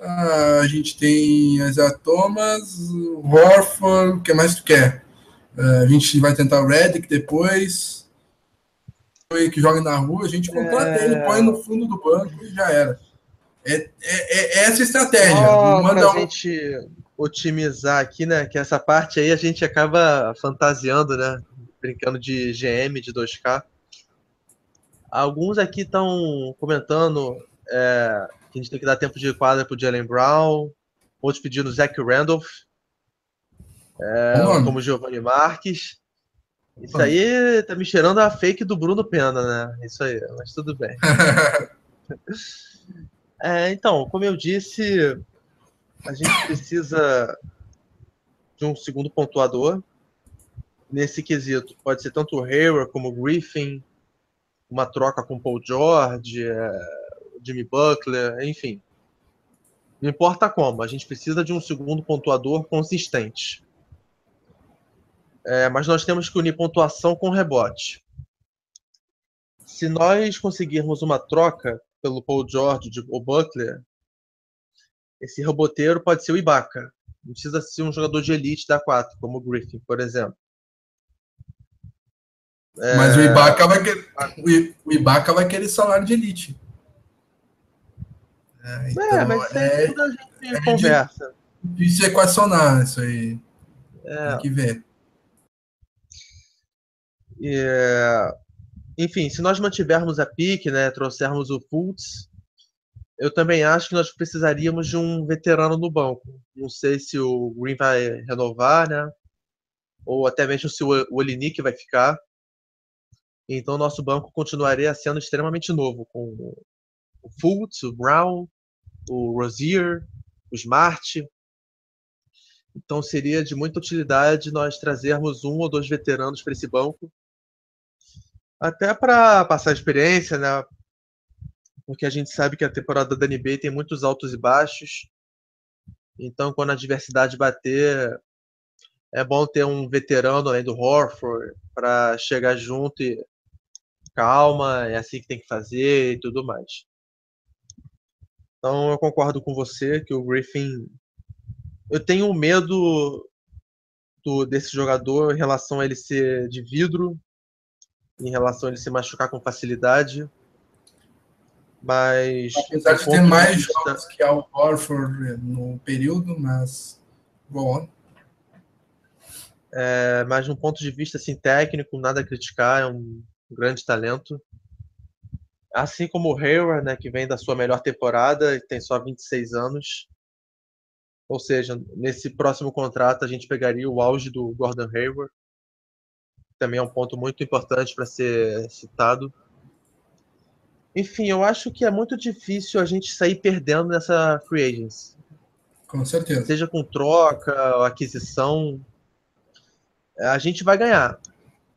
Uh, a gente tem Isaiah Thomas, Horford, o que mais tu quer? Uh, a gente vai tentar o Redick depois. Que joga na rua, a gente contrata é... ele, põe no fundo do banco e já era. É, é, é essa estratégia. Oh, Manda um... gente otimizar aqui, né? Que essa parte aí a gente acaba fantasiando, né? Brincando de GM, de 2K. Alguns aqui estão comentando é, que a gente tem que dar tempo de quadra pro Jalen Brown. Outros pedindo Zach Randolph. É, como Giovanni Marques. Isso aí tá me cheirando a fake do Bruno Pena, né? Isso aí, mas tudo bem. é, então, como eu disse, a gente precisa de um segundo pontuador. Nesse quesito, pode ser tanto o Hayward como o Griffin, uma troca com o Paul George, é, Jimmy Butler, enfim. Não importa como, a gente precisa de um segundo pontuador consistente. É, mas nós temos que unir pontuação com rebote. Se nós conseguirmos uma troca pelo Paul George ou Butler, esse roboteiro pode ser o Ibaka. Não precisa ser um jogador de elite da 4, como o Griffin, por exemplo. É... Mas o Ibaka vai querer, o Ibaka vai querer salário de elite. É, é então, é mas é, tudo a gente é conversa. Difícil equacionar isso aí. É. Tem que ver. É, enfim, se nós mantivermos a pique, né, trouxermos o Fultz, eu também acho que nós precisaríamos de um veterano no banco. Não sei se o Green vai renovar, né? Ou até mesmo se o Olinick vai ficar. Então, nosso banco continuaria sendo extremamente novo, com o Fultz, o Brown, o Rozier, o Smart. Então, seria de muita utilidade nós trazermos um ou dois veteranos para esse banco, até para passar experiência, né? porque a gente sabe que a temporada da NBA tem muitos altos e baixos. Então, quando a adversidade bater, é bom ter um veterano além do Horford para chegar junto e calma, é assim que tem que fazer e tudo mais. Então, eu concordo com você que o Griffin. Eu tenho medo do, desse jogador em relação a ele ser de vidro, em relação a ele se machucar com facilidade. Mas. Apesar de ter mais vista... jogos que Al Horford no período, mas. Go on. É, mas de um ponto de vista assim, técnico, nada a criticar, é um grande talento. Assim como o Hayward, né, que vem da sua melhor temporada e tem só 26 anos. Ou seja, nesse próximo contrato a gente pegaria o auge do Gordon Hayward. Também é um ponto muito importante para ser citado. Enfim, eu acho que é muito difícil a gente sair perdendo nessa free agency. Com certeza. Seja com troca, aquisição, a gente vai ganhar.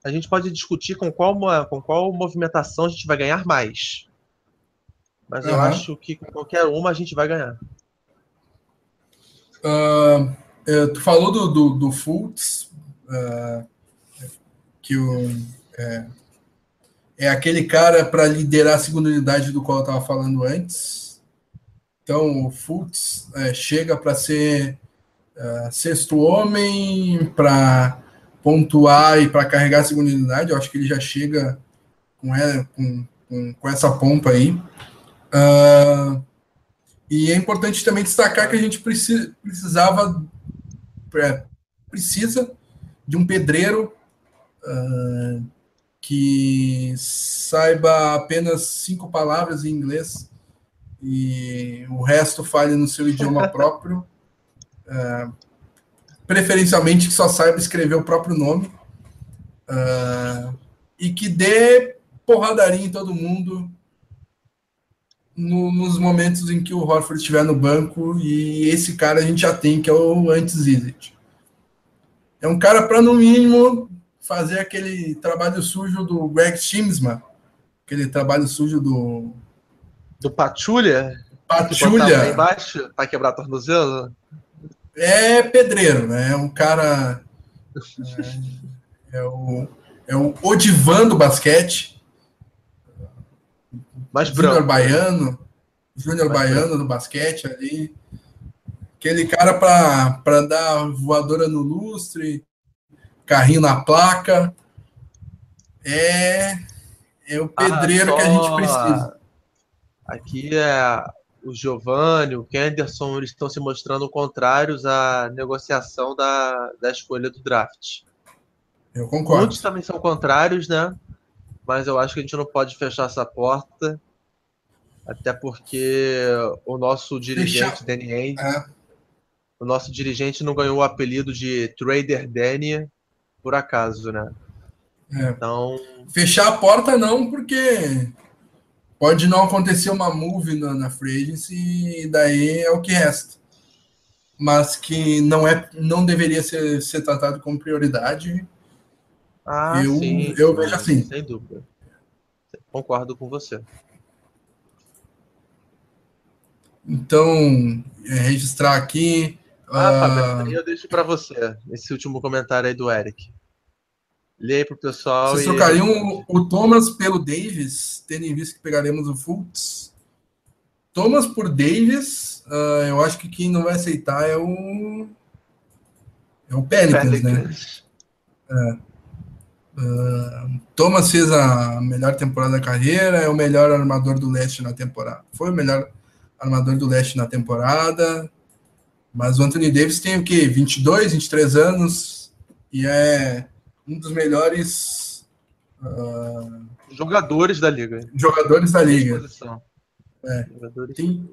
A gente pode discutir com qual, com qual movimentação a gente vai ganhar mais. Mas uhum. eu acho que com qualquer uma a gente vai ganhar. Uh, tu falou do, do, do Fultz, uh, que o, é, é aquele cara para liderar a segunda unidade do qual eu estava falando antes. Então, o Fultz é, chega para ser uh, sexto homem, para pontuar e para carregar a segunda unidade. Eu acho que ele já chega com, ela, com, com, com essa pompa aí. Uh, e é importante também destacar que a gente precisa, precisava, é, precisa de um pedreiro uh, que saiba apenas cinco palavras em inglês e o resto fale no seu idioma próprio. Uh, preferencialmente que só saiba escrever o próprio nome. Uh, e que dê porradaria em todo mundo no, nos momentos em que o Horford estiver no banco. E esse cara a gente já tem, que é o antes Isit. É um cara para, no mínimo, fazer aquele trabalho sujo do Greg Schimmsman, aquele trabalho sujo do. Do Patulha? Patulha. embaixo para quebrar tornozelo? É pedreiro, né? É um cara. É, é o, é o Odivan do basquete. Mais Júnior Baiano. Júnior Baiano do basquete ali. Aquele cara para dar voadora no lustre, carrinho na placa. É, é o pedreiro ah, que a gente precisa. Aqui é o Giovanni, o Kenderson, eles estão se mostrando contrários à negociação da, da escolha do draft. Eu concordo. Muitos também são contrários, né? Mas eu acho que a gente não pode fechar essa porta, até porque o nosso dirigente, Deixa... Danny Ainge, é. o nosso dirigente não ganhou o apelido de Trader Danny por acaso, né? É. Então. Fechar a porta não, porque pode não acontecer uma move na, na free e daí é o que resta. Mas que não é, não deveria ser, ser tratado como prioridade. Ah, eu, sim, eu vejo assim. Sem dúvida. Concordo com você. Então, é, registrar aqui. Ah, uh... eu deixo para você esse último comentário aí do Eric. Lê aí pro pessoal. Vocês e... trocariam o Thomas pelo Davis, tendo em vista que pegaremos o Fultz? Thomas por Davis, uh, eu acho que quem não vai aceitar é o. É o Pelicans, né? É. Uh, Thomas fez a melhor temporada da carreira, é o melhor armador do leste na temporada. Foi o melhor armador do leste na temporada. Mas o Anthony Davis tem o quê? 22, 23 anos e é um dos melhores uh, jogadores da liga. Jogadores da liga. É. Jogadores. Tem...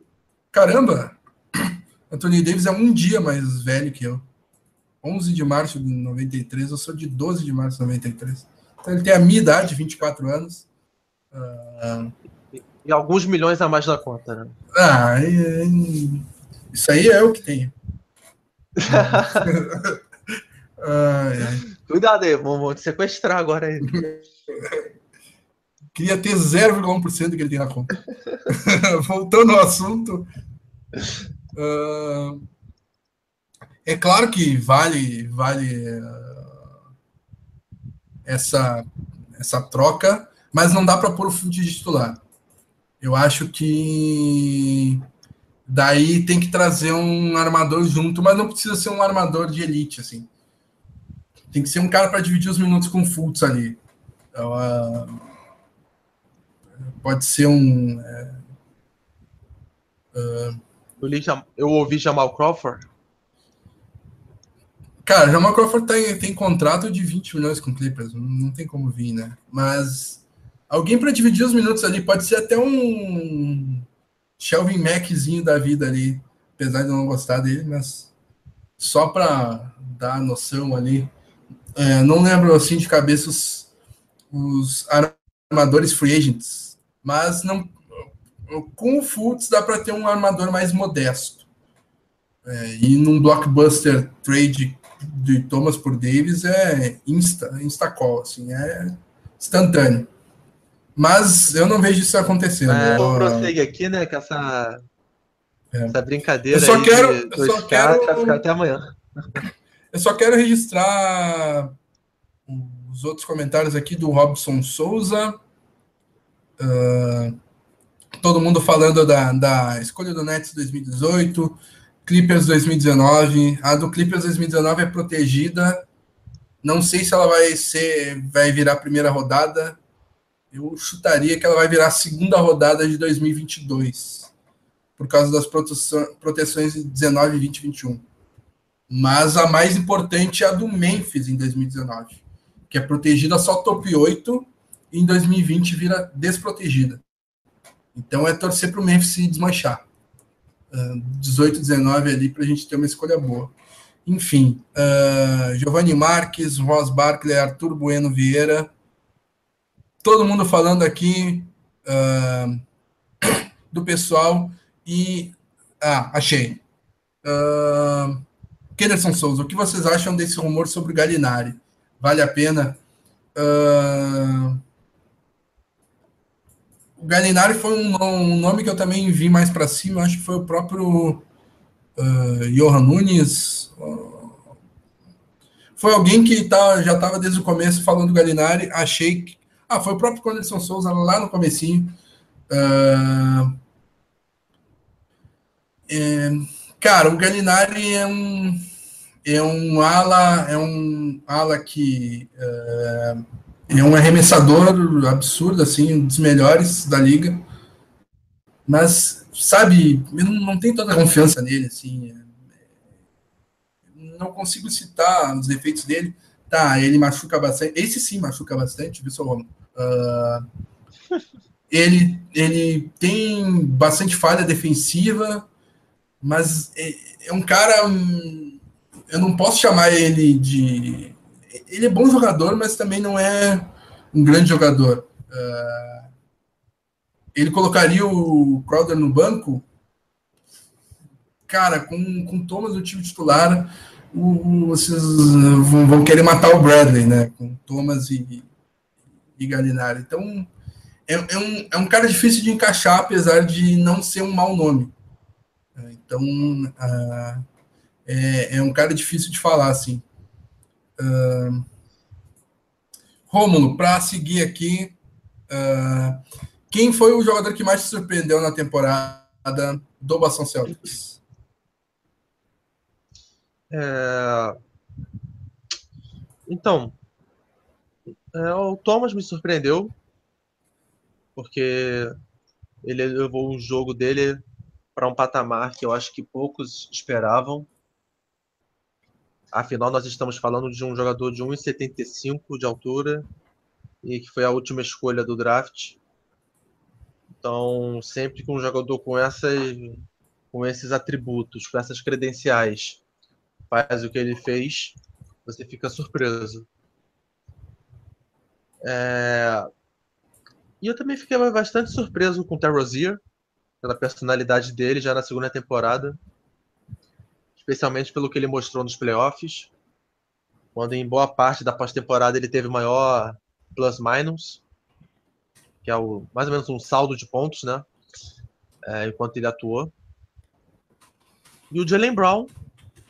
Caramba! Anthony Davis é um dia mais velho que eu. 11 de março de 93, eu sou de 12 de março de 93. Então ele tem a minha idade, 24 anos. Uh... E alguns milhões a mais na conta, né? Ah, isso aí é o que tem. ai, ai. Cuidado aí, te sequestrar agora aí. Queria ter 0,1% que ele tem na conta. Voltando ao assunto. Uh, é claro que vale, vale uh, essa, essa troca, mas não dá para pôr o fute de titular. Eu acho que daí tem que trazer um armador junto, mas não precisa ser um armador de elite, assim. Tem que ser um cara para dividir os minutos com o Fultz ali. Então, uh, pode ser um. Uh, eu ouvi Jamal Crawford. Cara, Jamal Crawford tem, tem contrato de 20 milhões com Clippers, não tem como vir, né? Mas alguém para dividir os minutos ali pode ser até um Shelvin Mackzinho da vida ali, apesar de eu não gostar dele, mas só para dar noção ali. É, não lembro assim de cabeça os, os armadores free agents mas não com o Fultz dá para ter um armador mais modesto. É, e num blockbuster trade de Thomas por Davis é insta, insta call, assim, é instantâneo. Mas eu não vejo isso acontecendo. É, eu prossegue aqui, né, com essa, é. essa brincadeira eu só quero, eu só quero ficar até amanhã. Eu só quero registrar os outros comentários aqui do Robson Souza. Uh, todo mundo falando da, da escolha do Nets 2018, Clippers 2019. A do Clippers 2019 é protegida. Não sei se ela vai ser, vai virar primeira rodada. Eu chutaria que ela vai virar segunda rodada de 2022, por causa das proteções de 19, 20 e 21. Mas a mais importante é a do Memphis em 2019, que é protegida só top 8 e em 2020 vira desprotegida. Então é torcer para o Memphis se desmanchar. Uh, 18, 19 ali para a gente ter uma escolha boa. Enfim, uh, Giovanni Marques, Ross Barkley, Arthur Bueno Vieira, todo mundo falando aqui uh, do pessoal e. Ah, achei. Uh, Kenderson Souza, o que vocês acham desse rumor sobre o Galinari? Vale a pena? Uh, o Galinari foi um, um, nome que eu também vi mais para cima, acho que foi o próprio uh, Johan Nunes. Uh, foi alguém que tá, já estava desde o começo falando do Galinari. Achei que. Ah, foi o próprio Anderson Souza lá no comecinho. Uh, é, cara, o Galinari é um é um ala é um ala que uh, é um arremessador absurdo, assim, um dos melhores da liga. Mas, sabe, eu não, tenho tanta confiança nele, assim. Não consigo citar os defeitos dele. Tá, ele machuca bastante. Esse sim machuca bastante, viu? Uh, ele, ele tem bastante falha defensiva, mas é, é um cara. Um, eu não posso chamar ele de ele é bom jogador, mas também não é um grande jogador. Uh, ele colocaria o Crowder no banco? Cara, com, com Thomas no time titular, o, vocês vão, vão, querer matar o Bradley, né? Com Thomas e, e Galinari. Então, é, é, um, é um cara difícil de encaixar, apesar de não ser um mau nome. Então, uh, é, é um cara difícil de falar, assim. Uh, Rômulo, para seguir aqui, uh, quem foi o jogador que mais te surpreendeu na temporada do Boston Celtics? É... Então, é, o Thomas me surpreendeu, porque ele levou o jogo dele para um patamar que eu acho que poucos esperavam. Afinal, nós estamos falando de um jogador de 1,75 de altura e que foi a última escolha do draft. Então, sempre que um jogador com essas, com esses atributos, com essas credenciais, faz o que ele fez, você fica surpreso. É... E eu também fiquei bastante surpreso com o Terrozier, pela personalidade dele já na segunda temporada especialmente pelo que ele mostrou nos playoffs, quando em boa parte da pós-temporada ele teve maior plus-minus, que é o, mais ou menos um saldo de pontos, né? É, enquanto ele atuou. E o Jalen Brown,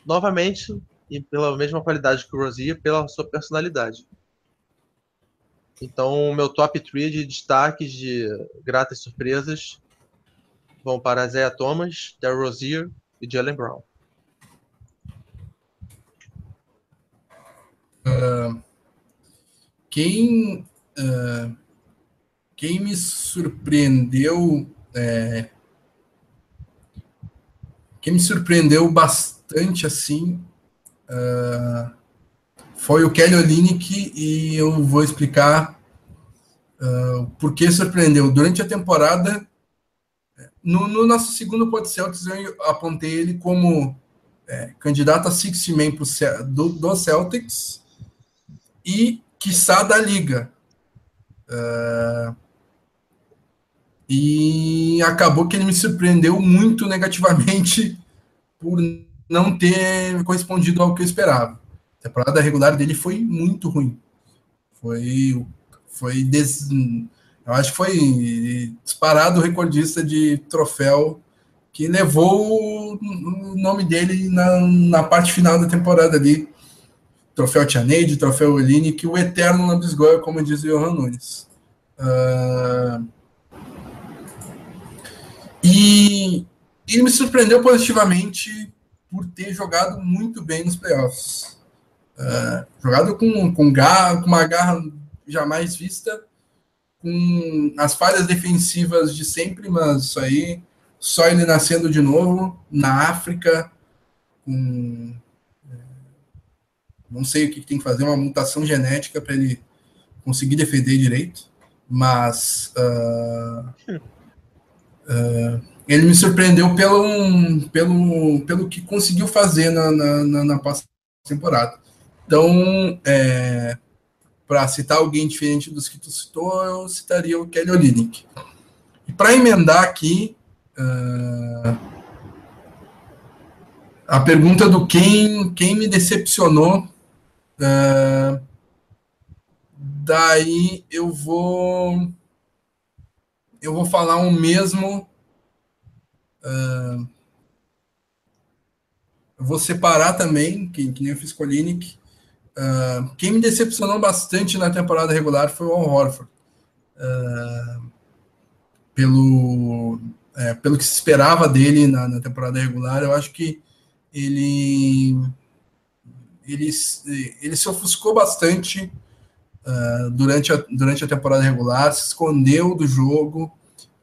novamente, e pela mesma qualidade que o Rozier, pela sua personalidade. Então, meu top 3 de destaques de gratas surpresas vão para Isaiah Thomas, Darryl Rozier e Jalen Brown. Quem, uh, quem me surpreendeu, é, quem me surpreendeu bastante assim uh, foi o Kelly Olynyk e eu vou explicar uh, por que surpreendeu. Durante a temporada, no, no nosso segundo pod Celtics, eu apontei ele como é, candidato a six man do, do Celtics e, quiçá, da Liga. Uh, E acabou que ele me surpreendeu muito negativamente por não ter correspondido ao que eu esperava. A temporada regular dele foi muito ruim. Foi, foi des... eu acho que foi disparado o recordista de troféu que levou o nome dele na, na parte final da temporada ali. Troféu Tianeide, troféu Oline, que o eterno lambisgoia, como diz o Johan Nunes. Uh... E ele me surpreendeu positivamente por ter jogado muito bem nos playoffs. Uh, jogado com, com, garra, com uma garra jamais vista, com as falhas defensivas de sempre, mas isso aí só ele nascendo de novo na África, com não sei o que tem que fazer, uma mutação genética para ele conseguir defender direito, mas uh, uh, ele me surpreendeu pelo, pelo, pelo que conseguiu fazer na, na, na, na temporada. Então, é, para citar alguém diferente dos que tu citou, eu citaria o Kelly Olynyk. E para emendar aqui, uh, a pergunta do quem, quem me decepcionou, uh, daí eu vou eu vou falar o mesmo Uh, eu vou separar também, que, que nem eu fiz com o Linick. Uh, quem me decepcionou bastante na temporada regular foi o Al Horford. Uh, pelo, é, pelo que se esperava dele na, na, temporada regular, eu acho que ele, ele, ele se ofuscou bastante uh, durante, a, durante a temporada regular, se escondeu do jogo,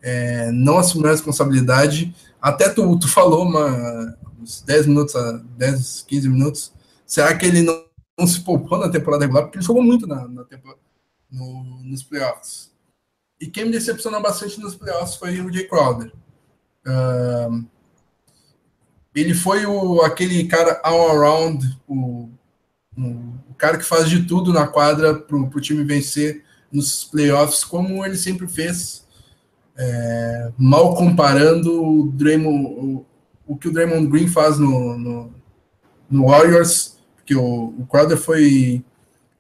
é, não assumiu a responsabilidade. Até tu, tu falou uma, uns 10 minutos, 10, 15 minutos. Será que ele não, não se poupou na temporada regular? Porque ele jogou muito na, na no, nos playoffs. E quem me decepcionou bastante nos playoffs foi o Jay Crowder. Uh, ele foi o, aquele cara all around, o, o, cara que faz de tudo na quadra para o time vencer nos playoffs, como ele sempre fez. É, mal comparando o, Draymond, o, o, que o Draymond Green faz no, no, no Warriors, porque o, o Crowder foi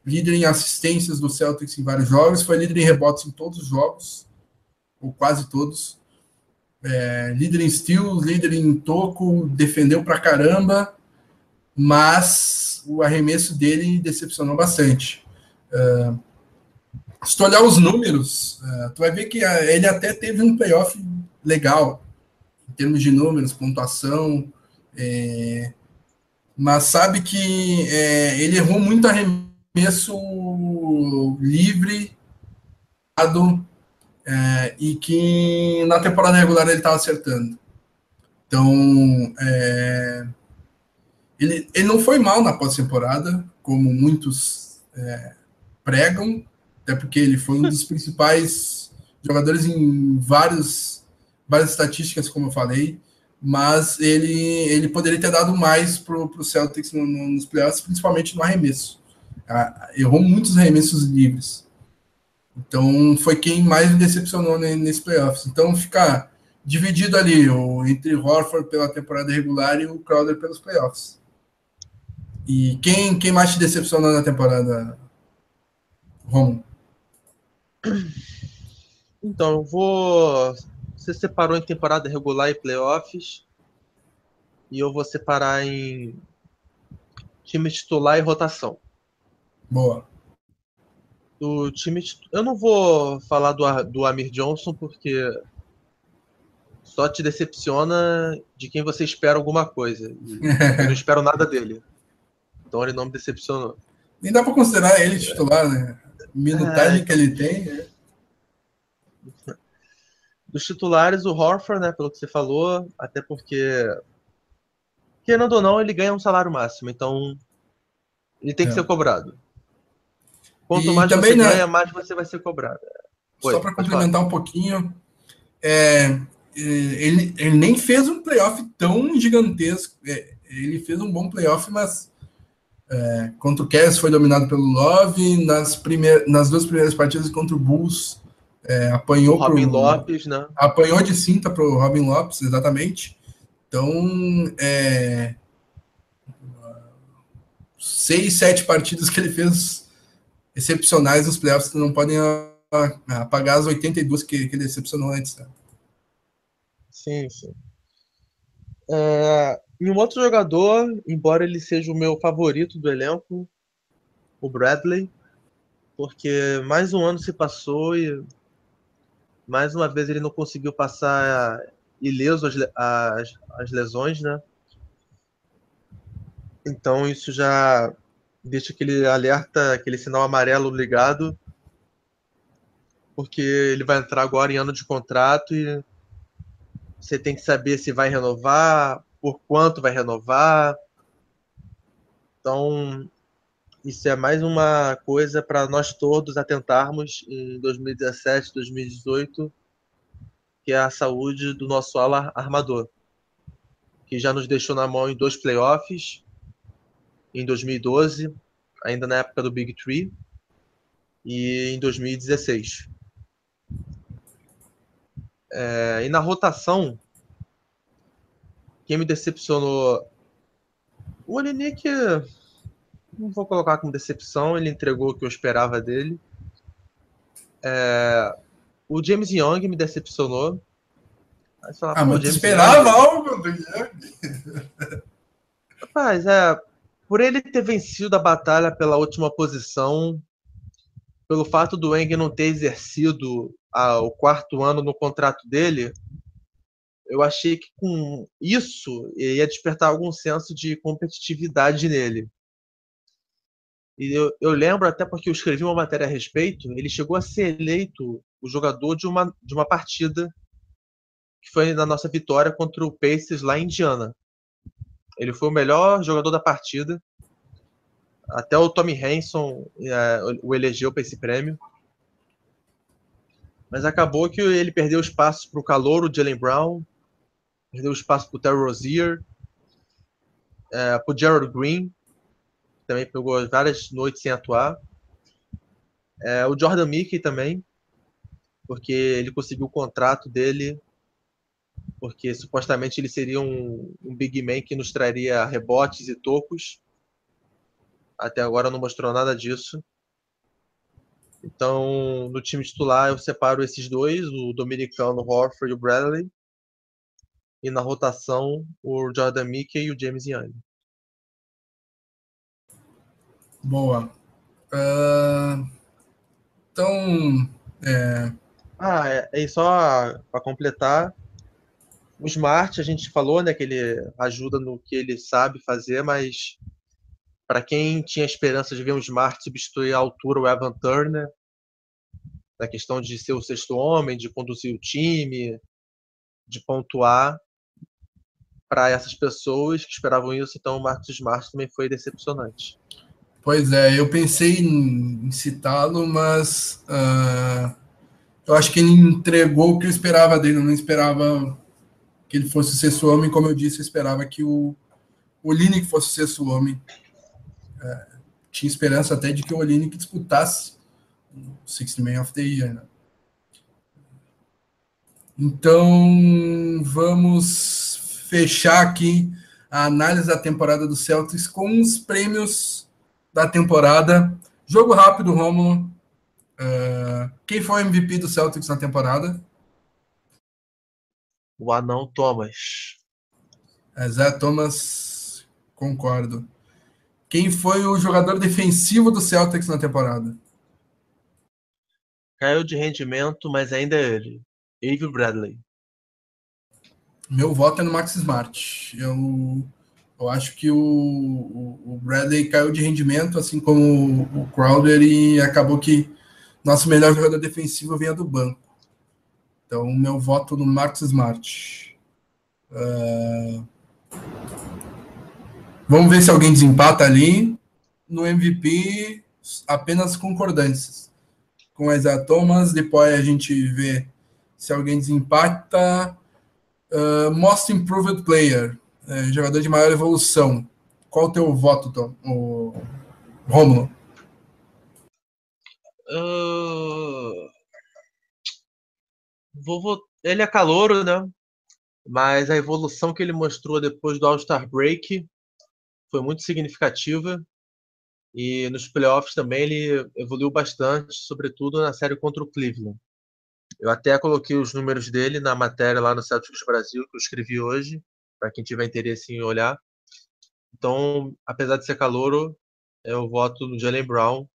líder em assistências do Celtics em vários jogos, foi líder em rebotes em todos os jogos, ou quase todos. É, líder em steals, líder em toco, defendeu pra caramba, mas o arremesso dele decepcionou bastante. Uh, se tu olhar os números, uh, tu vai ver que uh, ele até teve um playoff legal, em termos de números, pontuação, é, mas sabe que é, ele errou muito arremesso livre é, e que na temporada regular ele estava acertando. Então, é, ele, ele não foi mal na pós-temporada, como muitos é, pregam, até porque ele foi um dos principais jogadores em vários, várias estatísticas, como eu falei, mas ele, ele poderia ter dado mais para o Celtics no, no, nos playoffs, principalmente no arremesso. Ah, errou muitos arremessos livres. Então foi quem mais me decepcionou nesse playoffs. Então ficar dividido ali entre Horford pela temporada regular e o Crowder pelos playoffs. E quem, quem mais te decepcionou na temporada, Romulo? Então, eu vou. Você separou em temporada regular e playoffs. E eu vou separar em time titular e rotação. Boa. Do time. Eu não vou falar do, do Amir Johnson, porque só te decepciona de quem você espera alguma coisa. eu não espero nada dele. Então ele não me decepcionou. Nem dá para considerar ele titular, né? minutagem é. que ele tem. Né? Dos titulares, o Horford, né, pelo que você falou, até porque, querendo ou não, ele ganha um salário máximo, então ele tem que é. ser cobrado. Quanto e mais também, você né, ganha, mais você vai ser cobrado. Oi, só para complementar um pouquinho, é, ele, ele nem fez um playoff tão gigantesco. É, ele fez um bom playoff, mas é, contra o Cavs foi dominado pelo Love, nas, primeir, nas duas primeiras partidas contra o Bulls É, apanhou o Robin pro, Lopes, né? Apanhou de cinta para o Robin Lopes, exatamente. Então, é, seis, sete partidas que ele fez excepcionais nos playoffs que não podem apagar as 82 que, que decepcionou antes. Né? Sim, sim. É, e um outro jogador, embora ele seja o meu favorito do elenco, o Bradley, porque mais um ano se passou e mais uma vez ele não conseguiu passar ileso as, as, as lesões, né? Então isso já deixa aquele alerta, aquele sinal amarelo ligado, porque ele vai entrar agora em ano de contrato e você tem que saber se vai renovar, por quanto vai renovar. Então, isso é mais uma coisa para nós todos atentarmos em 2017, 2018, que é a saúde do nosso ala armador, que já nos deixou na mão em dois playoffs, em 2012, ainda na época do Big Tree, e em 2016. É, e na rotação, quem me decepcionou. O Olinick, não vou colocar como decepção, ele entregou o que eu esperava dele. É, o James Young me decepcionou. Falar, ah, mas esperava Young... algo do Young? Rapaz, é, por ele ter vencido a batalha pela última posição, pelo fato do Eng não ter exercido a, o quarto ano no contrato dele, eu achei que com isso ia despertar algum senso de competitividade nele. E eu, eu, lembro até porque eu escrevi uma matéria a respeito, ele chegou a ser eleito o jogador de uma, de uma partida que foi na nossa vitória contra o Pacers lá em Indiana. Ele foi o melhor jogador da partida. Até o Tommy Hanson é, o elegeu para esse prêmio. Mas acabou que ele perdeu espaço para o calor, o Jalen Brown, perdeu espaço para o Terry Rozier, é, para o Gerald Green, também pegou várias noites sem atuar. É, o Jordan Mickey também, porque ele conseguiu o contrato dele porque supostamente ele seria um, um big man que nos traria rebotes e tocos. Até agora não mostrou nada disso. Então, no time titular, eu separo esses dois, o dominicano Horford e o Bradley. E na rotação, o Jordan Mickey e o James Young. Boa. Uh, então. É... Ah, é, e só para completar, o Smart, a gente falou, né, que ele ajuda no que ele sabe fazer, mas para quem tinha esperança de ver um Smart substituir à altura o Evan Turner, na questão de ser o sexto homem, de conduzir o time, de pontuar, para essas pessoas que esperavam isso, então o Marcos Smart também foi decepcionante. Pois é, eu pensei em citá-lo, mas uh, eu acho que ele entregou o que eu esperava dele, eu não esperava que ele fosse o sexto homem, como eu disse, eu esperava que o, Olinick fosse o sexto homem. É, tinha esperança até de que o Olinick disputasse o Sixth Man of the Year. Né? Então, vamos fechar aqui a análise da temporada do Celtics com os prêmios da temporada. Jogo rápido, Romulo. Uh, quem foi o MVP do Celtics na temporada? O anão Thomas. Zé Thomas, concordo. Quem foi o jogador defensivo do Celtics na temporada? Caiu de rendimento, mas ainda é ele. Avery Bradley. Meu voto é no Max Smart. Eu, eu acho que o, o, o Bradley caiu de rendimento, assim como o, o Crowder, e acabou que nosso melhor jogador defensivo vinha do banco. Então, meu voto no Marcos Smart. Uh... Vamos ver se alguém desempata ali. No MVP, apenas concordâncias. Com Isaiah Thomas, depois a gente vê se alguém desempata. Uh, most Improved Player, uh, jogador de maior evolução. Qual o teu voto, Tom? O Romulo? Uh, vou, ele é calouro, né? Mas a evolução que ele mostrou depois do All-Star Break foi muito significativa. E nos playoffs também ele evoluiu bastante, sobretudo na série contra o Cleveland. Eu até coloquei os números dele na matéria lá no Celtics Brasil, que eu escrevi hoje, para quem tiver interesse em olhar. Então, apesar de ser calouro, eu voto no Jalen Brown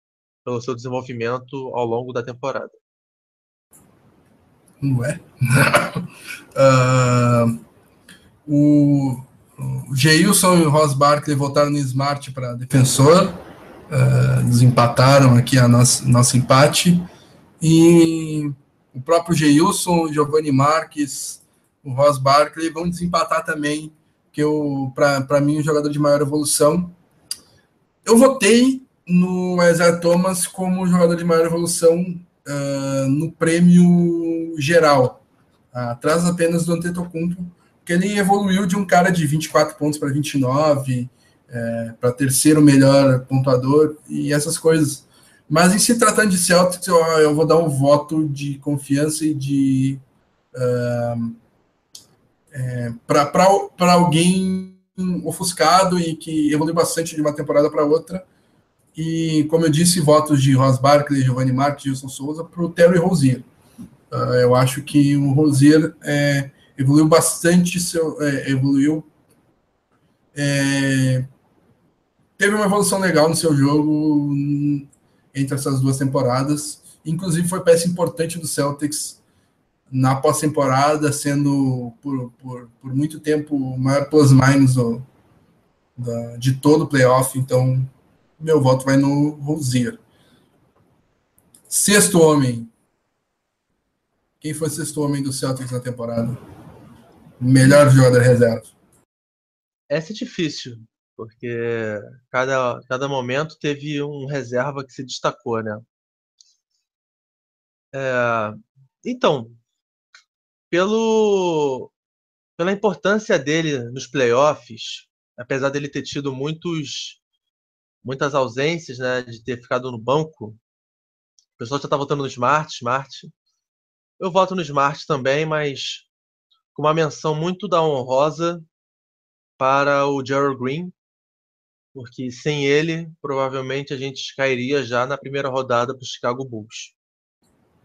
pelo seu desenvolvimento ao longo da temporada. Não é? uh, o, Geilson e o Ross Barkley votaram no Smart para defensor. Uh, desempataram aqui a nosso, nosso empate. E o próprio Geilson, o Giovanni Marques, o Ross Barkley vão desempatar também, que para mim, o jogador de maior evolução. Eu votei no Isaiah Thomas como jogador de maior evolução uh, no prêmio geral, atrás apenas do Antetokounmpo, porque ele evoluiu de um cara de 24 pontos para 29, é, para terceiro melhor pontuador e essas coisas. Mas em se tratando de Celtics, eu, eu vou dar um voto de confiança e de uh, é, para alguém ofuscado e que evoluiu bastante de uma temporada para outra. E, como eu disse, votos de Ross Barkley, Giovanni Marques, Gilson Souza para o Terry Rozier. Uh, eu acho que o Rozier é, evoluiu bastante, seu, é, evoluiu. É, teve uma evolução legal no seu jogo entre essas duas temporadas. Inclusive, foi peça importante do Celtics na pós-temporada, sendo por, por, por, muito tempo o maior plus-minus de todo o playoff. Então, meu voto vai no Rosier. Sexto homem. Quem foi sexto homem do Celtics na temporada? Melhor jogador reserva. Essa é difícil, porque cada, cada momento teve um reserva que se destacou, né? É, então, pelo, pela importância dele nos playoffs, apesar dele ter tido muitos, muitas ausências, né, de ter ficado no banco, o pessoal já está votando no Smart, Smart. Eu voto no Smart também, mas com uma menção muito da honrosa para o Gerald Green, porque sem ele, provavelmente a gente cairia já na primeira rodada para o Chicago Bulls.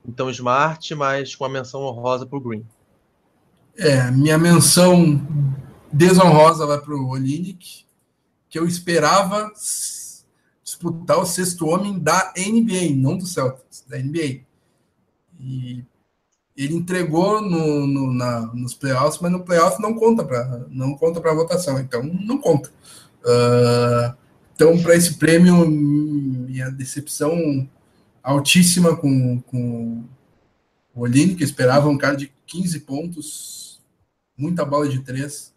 Então, Smart, mas com a menção honrosa para o Green. É, minha menção desonrosa vai para o Olinick, que eu esperava disputar o sexto homem da NBA, não do Celtics, da NBA. E ele entregou no, no, na, nos playoffs, mas no playoff não conta para não conta para votação, então não conta. Uh, então, para esse prêmio, minha decepção altíssima com, com o Olini, que esperava um cara de 15 pontos, muita bola de três.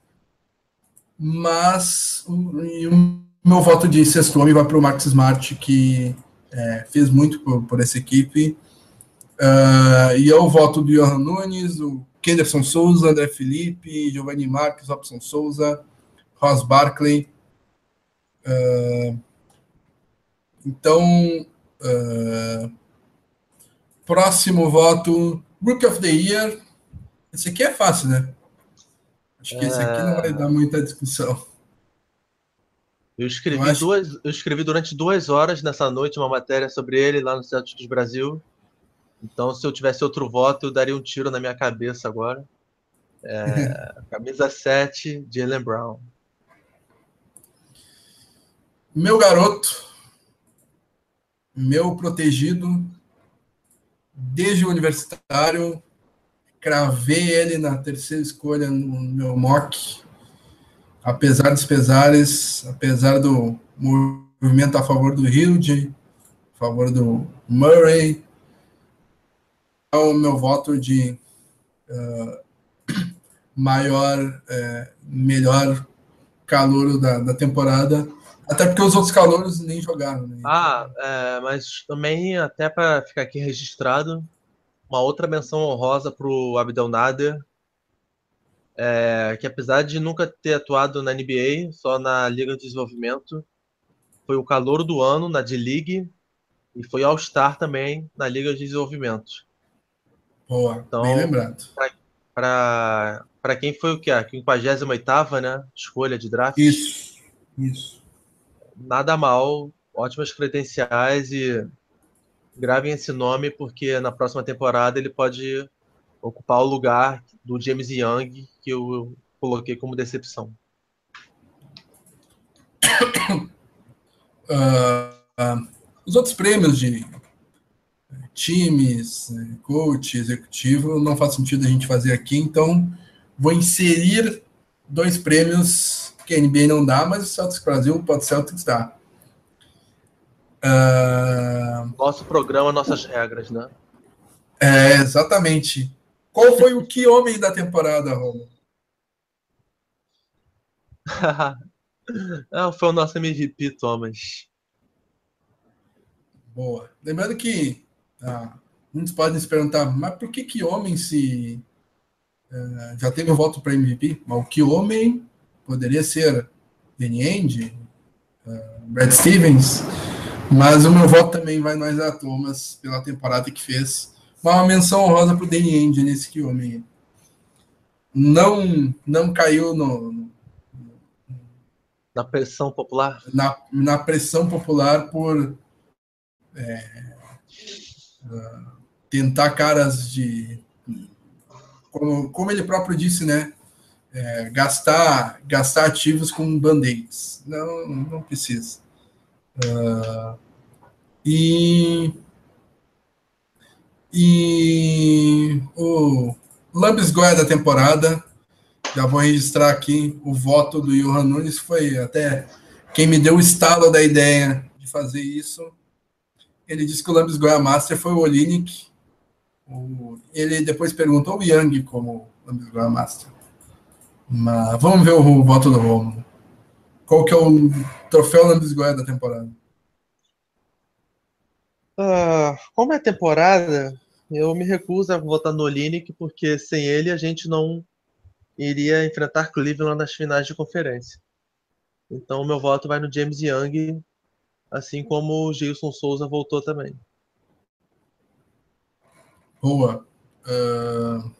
Mas o, o meu voto de sexto homem vai para o Max Smart, que é, fez muito por, por essa equipe. Uh, e eu voto do Johan Nunes, o Kenderson Souza, André Felipe, Giovanni Marques, Robson Souza, Ross Barkley. Uh, então, Uh, próximo voto, Rookie of the Year. Esse aqui é fácil, né? Acho que esse aqui não vai dar muita discussão. Eu escrevi, eu, acho... duas, eu escrevi durante duas horas nessa noite uma matéria sobre ele lá no Celtics Brasil. Então, se eu tivesse outro voto, eu daria um tiro na minha cabeça agora. É, camisa 7, Jalen Brown. Meu garoto, meu protegido desde o universitário, cravei ele na terceira escolha no meu mock, apesar dos pesares, apesar do movimento a favor do Hilde, a favor do Murray, é o meu voto de uh, maior, uh, melhor calor da, da temporada até porque os outros calouros nem jogaram. Né? Ah, é, mas também, até para ficar aqui registrado, uma outra menção honrosa para o Abdel Nader, é, que apesar de nunca ter atuado na NBA, só na Liga de Desenvolvimento, foi o calor do ano na D-League e foi All-Star também na Liga de Desenvolvimento. Boa, então, bem lembrado. Para quem foi o que? A 58 né? Escolha de draft. Isso, isso. Nada mal, ótimas credenciais e gravem esse nome porque na próxima temporada ele pode ocupar o lugar do James Young que eu coloquei como decepção. Uh, uh, os outros prêmios de times, coach, executivo, não faz sentido a gente fazer aqui, então vou inserir dois prêmios que a NBA não dá, mas o Celtics Brasil pode Celtics dar. Uh... Nosso programa, nossas regras, né? É, exatamente. Qual foi o que homem da temporada, Romo? ah, foi o nosso MVP, Thomas. Boa. Lembrando que ah, muitos podem se perguntar, mas por que que homem se uh, já teve um voto para MVP? Mas o que homem poderia ser Danny Ainge, uh, Brad Stevens, mas o meu voto também vai no Isaiah Thomas pela temporada que fez. Uma menção honrosa para o Danny Ainge nesse que homem não não caiu no, na pressão popular? na, na pressão popular por é, uh, tentar caras de como, como ele próprio disse né? É, gastar gastar ativos com band-aids não não precisa. Uh, e e o Lambisgoia da temporada, já vou registrar aqui o voto do Johan Nunes, foi até quem me deu o estalo da ideia de fazer isso. Ele disse que o Lambisgoia Master foi o Olinick. Ele depois perguntou o Young como Lambisgoia Master. Mas vamos ver o voto do Romulo. Qual que é o troféu Lambisgoia da temporada? Uh, como é temporada, eu me recuso a votar no Olinick, porque sem ele a gente não iria enfrentar Cleveland nas finais de conferência. Então, meu voto vai no James Young, assim como o Gilson Souza voltou também. Boa. Uh...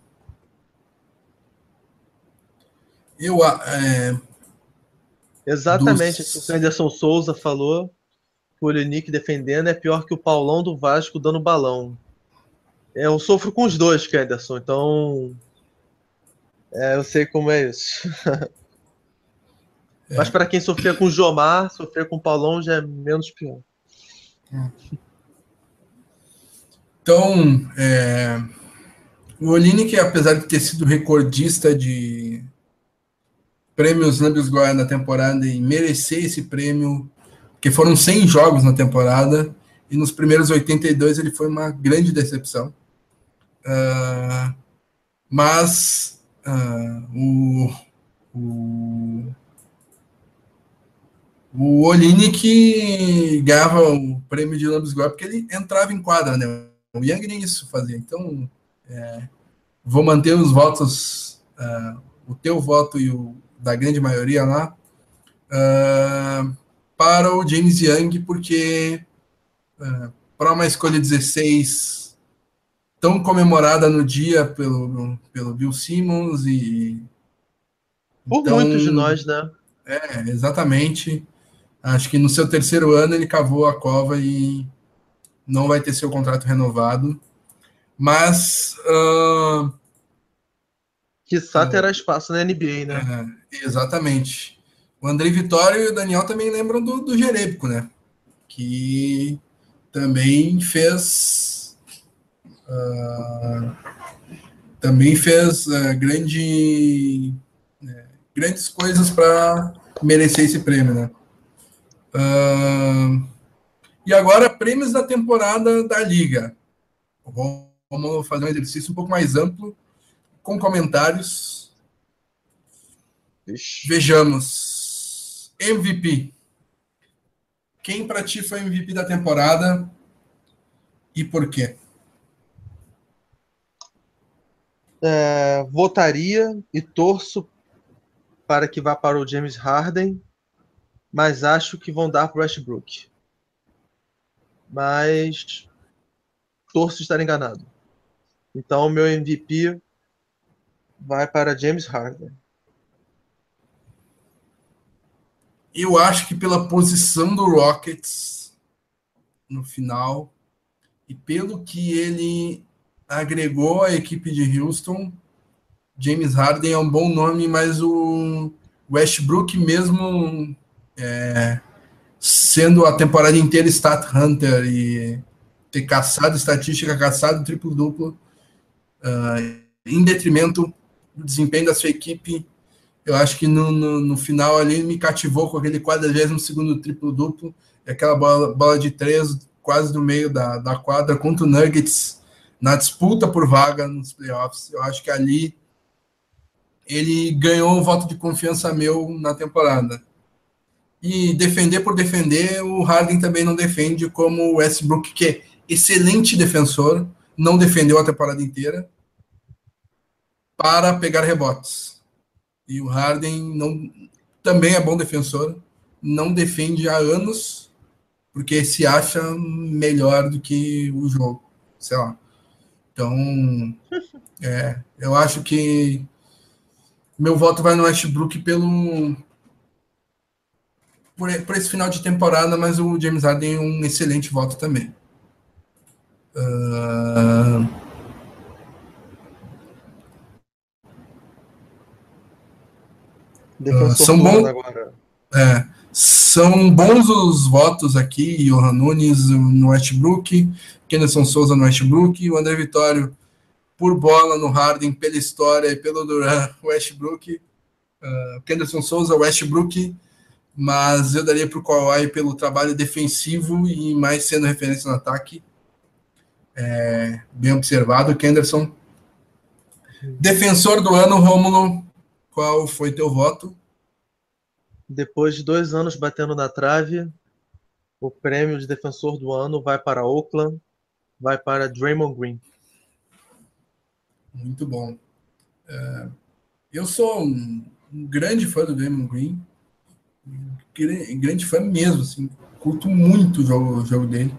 Eu. É... Exatamente Dos... o que o Anderson Souza falou. O Olinick defendendo é pior que o Paulão do Vasco dando balão. Eu sofro com os dois, Kenderson, então. É, eu sei como é isso. é. Mas para quem sofria com o Jomar, sofrer com o Paulão já é menos pior. Então, é, o Olini, que apesar de ter sido recordista de prêmios Lambios Goiás na temporada e merecer esse prêmio, que foram 100 jogos na temporada, e nos primeiros 82 ele foi uma grande decepção. Uh, mas uh, o, o, o Olini que ganhava o prêmio de Lambisgoia porque ele entrava em quadra, né? O Yang nem isso fazia. Então, é, vou manter os votos, uh, o teu voto e o da grande maioria lá, para o James Young, porque para uma escolha 16 tão comemorada no dia pelo, pelo Bill Simmons e. Por então, muitos de nós, né? É, exatamente. Acho que no seu terceiro ano ele cavou a cova e não vai ter seu contrato renovado. Mas. Uh, Quiçá terá espaço na NBA, né? É, exatamente. O André Vitória e o Daniel também lembram do, do Jerebko, né? Que também fez Uh, também fez uh, grande, uh, grandes coisas para merecer esse prêmio, né? Uh, e agora, prêmios da temporada da Liga. Vamos fazer um exercício um pouco mais amplo, com comentários. Ixi. Vejamos. MVP. Quem para ti foi MVP da temporada e por quê? É, votaria e torço para que vá para o James Harden, mas acho que vão dar para o Westbrook. Mas torço estar enganado. Então, meu MVP vai para James Harden. Eu acho que pela posição do Rockets no final e pelo que ele agregou à equipe de Houston, James Harden é um bom nome, mas o Westbrook mesmo é, sendo a temporada inteira stat hunter e ter caçado estatística, caçado triplo-duplo, uh, em detrimento do desempenho da sua equipe, eu acho que no, no, no final ali me cativou com aquele 42 triplo-duplo, e aquela bola, bola de três quase no meio da, da quadra contra o Nuggets na disputa por vaga nos playoffs. Eu acho que ali ele ganhou um voto de confiança meu na temporada. E defender por defender, o Harden também não defende como o Westbrook, que é excelente defensor, não defendeu a temporada inteira para pegar rebotes. E o Harden não, também é bom defensor, não defende há anos, porque se acha melhor do que o jogo, sei lá. Então, é, eu acho que meu voto vai no Westbrook pelo por, por esse final de temporada, mas o James Harden é um excelente voto também. Uh... Uh, são bons. É, são bons os votos aqui, Johan Nunes no Westbrook, Kenderson Souza no Westbrook, o André Vitório por bola no Harden, pela história e pelo Duran, Westbrook, uh, Kenderson Souza, Westbrook, mas eu daria para o Kawhi pelo trabalho defensivo e mais sendo referência no ataque. É, bem observado, Kenderson. Defensor do ano, Rômulo, qual foi teu voto? Depois de dois anos batendo na trave, o prêmio de defensor do ano vai para Oakland, vai para Draymond Green. Muito bom. É, eu sou um, um, grande fã do Draymond Green, grande fã mesmo, assim, curto muito o jogo, o jogo dele.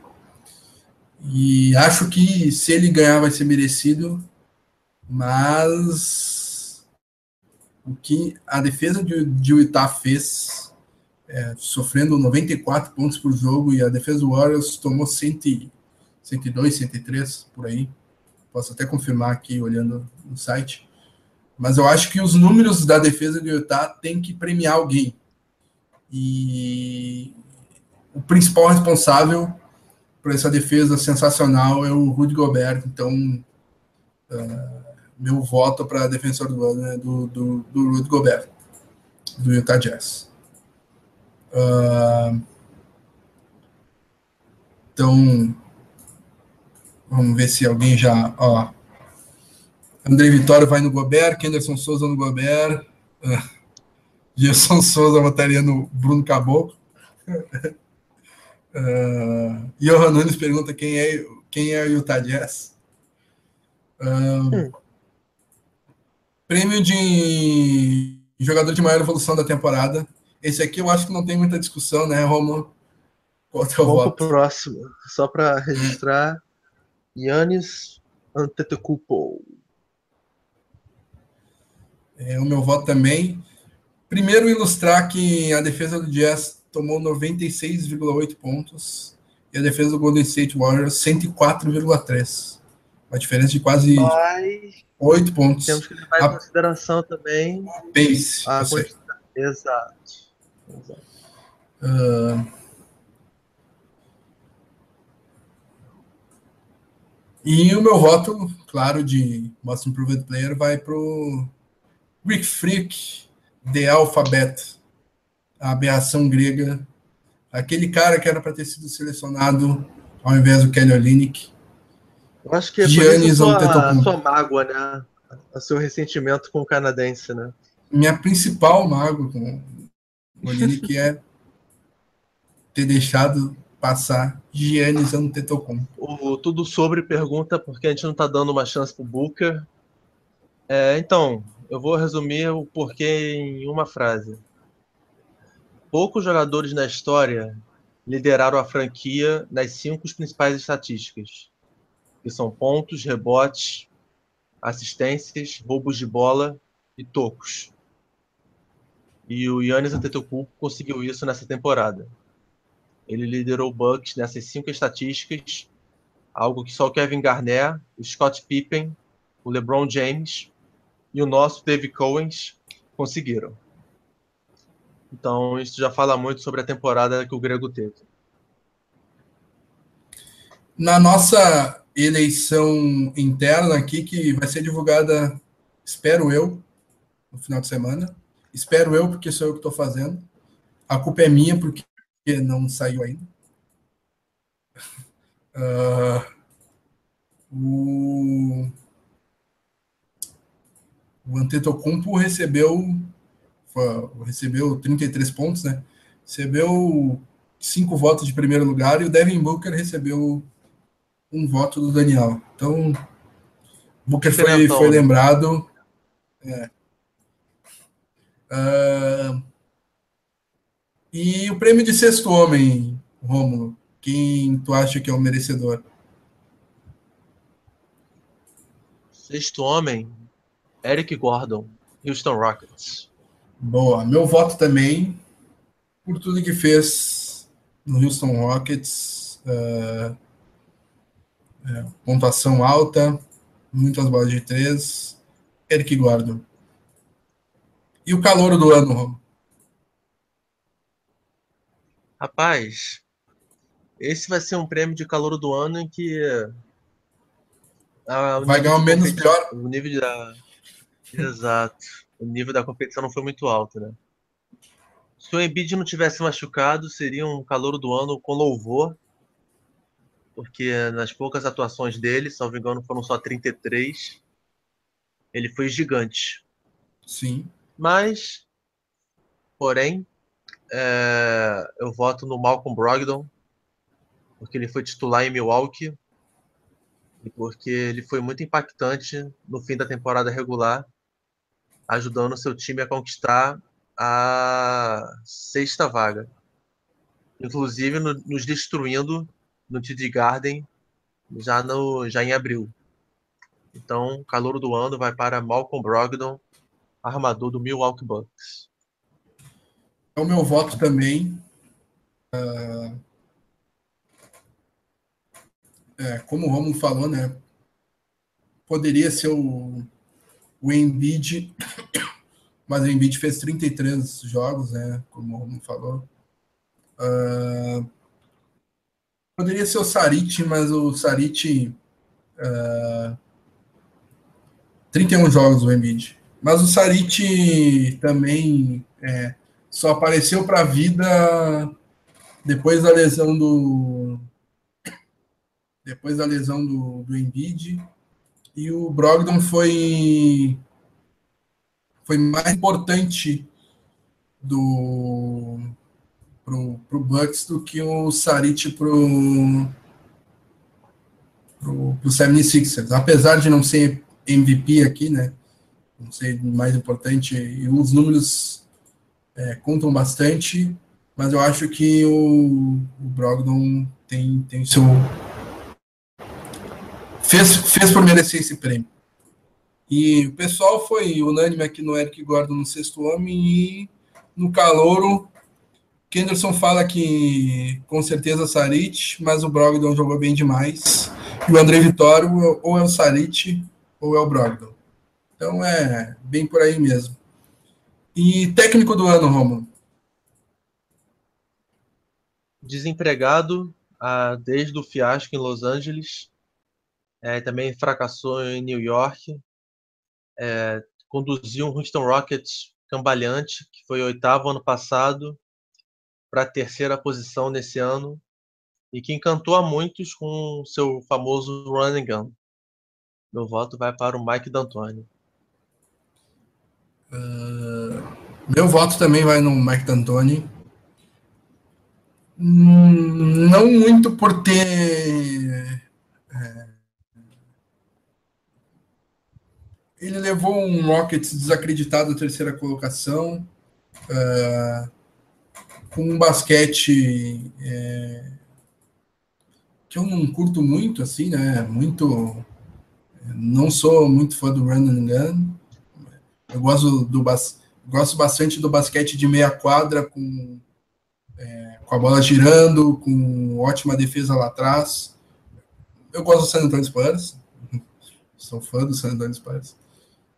E acho que se ele ganhar vai ser merecido, mas o que a defesa de, de Utah fez, é, sofrendo 94 pontos por jogo, e a defesa do Warriors tomou 100, 102, 103 por aí. Posso até confirmar aqui olhando no site. Mas eu acho que os números da defesa do Utah tem que premiar alguém. E o principal responsável por essa defesa sensacional é o Rudy Gobert. Então, uh, meu voto para defensor do ano é do, do, do Rudy Gobert, do Utah Jazz. Uh, então, vamos ver se alguém já. Ó, André Vitória vai no Gobert, Kenderson Souza no Gobert, uh, Gerson Souza votaria no Bruno Caboclo. Uh, Johan Nunes pergunta quem é, quem é o Utah Jazz. Uh, hum. Prêmio de jogador de maior evolução da temporada. Esse aqui eu acho que não tem muita discussão, né, Romulo? Qual é o Vamos voto? pro próximo. Só para registrar. Yannis Antetokounmpo. É, o meu voto também. Primeiro, ilustrar que a defesa do Jazz tomou 96,8 pontos e a defesa do Golden State Warriors 104,3. Uma diferença de quase Mas, 8 pontos. Temos que levar em a, consideração também pace. A quantidade. Exato. Exato. Uh, e o meu voto, claro, de Most Improved Player vai para o Greek Freak, The Alphabet a aberração grega, aquele cara que era para ter sido selecionado ao invés do Kelly Olynyk. Eu acho que é Giannis por isso a sua, sua mágoa, né? O seu ressentimento com o canadense, né? Minha principal mágoa com o Olynyk é ter deixado passar Giannis Antetokounmpo. O Tudo Sobre pergunta porque a gente não está dando uma chance para o Booker. É, então, eu vou resumir o porquê em uma frase. Poucos jogadores na história lideraram a franquia nas cinco principais estatísticas, que são pontos, rebotes, assistências, roubos de bola e tocos. E o Yannis Antetokounmpo conseguiu isso nessa temporada. Ele liderou o Bucks nessas cinco estatísticas, algo que só o Kevin Garnett, o Scott Pippen, o LeBron James e o nosso David Cowens conseguiram. Então, isso já fala muito sobre a temporada que o Grego teve. Na nossa eleição interna aqui, que vai ser divulgada, espero eu, no final de semana. Espero eu, porque sou eu que estou fazendo. A culpa é minha, porque não saiu ainda. Uh, o, o Antetokounmpo recebeu recebeu 33 pontos, né? Recebeu cinco votos de primeiro lugar e o Devin Booker recebeu um voto do Daniel. Então, Booker foi, foi lembrado. É. Uh, e o prêmio de sexto homem, Romulo, quem tu acha que é o merecedor? Sexto homem, Eric Gordon, Houston Rockets. Boa. Meu voto também, por tudo que fez no Houston Rockets. Uh, é, pontuação alta, muitas bolas de três. Eric Gordon. E o calor do ano? Rapaz, esse vai ser um prêmio de calor do ano em que. vai ganhar o menos pior. O nível da. Exato. O nível da competição não foi muito alto, né? Se o Embiid não tivesse machucado, seria um calor do ano com louvor porque nas poucas atuações dele, salvo engano, foram só 33. Ele foi gigante. Sim. Mas, porém, é, eu voto no Malcolm Brogdon, porque ele foi titular em Milwaukee e porque ele foi muito impactante no fim da temporada regular, ajudando seu time a conquistar a sexta vaga, inclusive no, nos destruindo no TD Garden já, no, já em abril. Então, calor do ano vai para Malcolm Brogdon, armador do Milwaukee Bucks. É o meu voto também. Uh, é, como o Romulo falou, né? Poderia ser o, o Embiid, mas o Embiid fez 33 jogos, né? Como o Romulo falou. Uh, Poderia ser o Sarit, mas o Sarit. Uh, 31 jogos o Embiid. Mas o Sarit também é, só apareceu para a vida depois da lesão do. Depois da lesão do, do Embiid. E o Brogdon foi. Foi mais importante do pro, pro Bucks do que o Sarit pro, pro, pro 76ers. Apesar de não ser MVP aqui, né? Não ser mais importante, e os números é, contam bastante, mas eu acho que o, o Brogdon tem, tem seu. Fez, fez por merecer esse prêmio. E o pessoal foi unânime aqui no Eric Gordon no sexto homem e no calouro Kenderson fala que com certeza Sarit, mas o Brogdon jogou bem demais. E o André Vitório ou é o Sarit ou é o Brogdon. Então é bem por aí mesmo. E técnico do ano, Romulo? Desempregado ah, desde o fiasco em Los Angeles. É, também fracassou em New York. É, conduziu um Houston Rockets cambaleante, que foi oitavo ano passado para a terceira posição nesse ano e que encantou a muitos com seu famoso run and gun. Meu voto vai para o Mike D'Antoni. Uh, meu voto também vai no Mike D'Antoni. Hum, não muito por ter. É, ele levou um Rockets desacreditado à terceira colocação. Uh, com um basquete é, que eu não curto muito, assim, né? Muito Não sou muito fã do run and gun. Eu gosto, do bas gosto bastante do basquete de meia quadra, com, é, com a bola girando, com ótima defesa lá atrás. Eu gosto do San Antonio Spurs. Sou fã do San Antonio Spurs.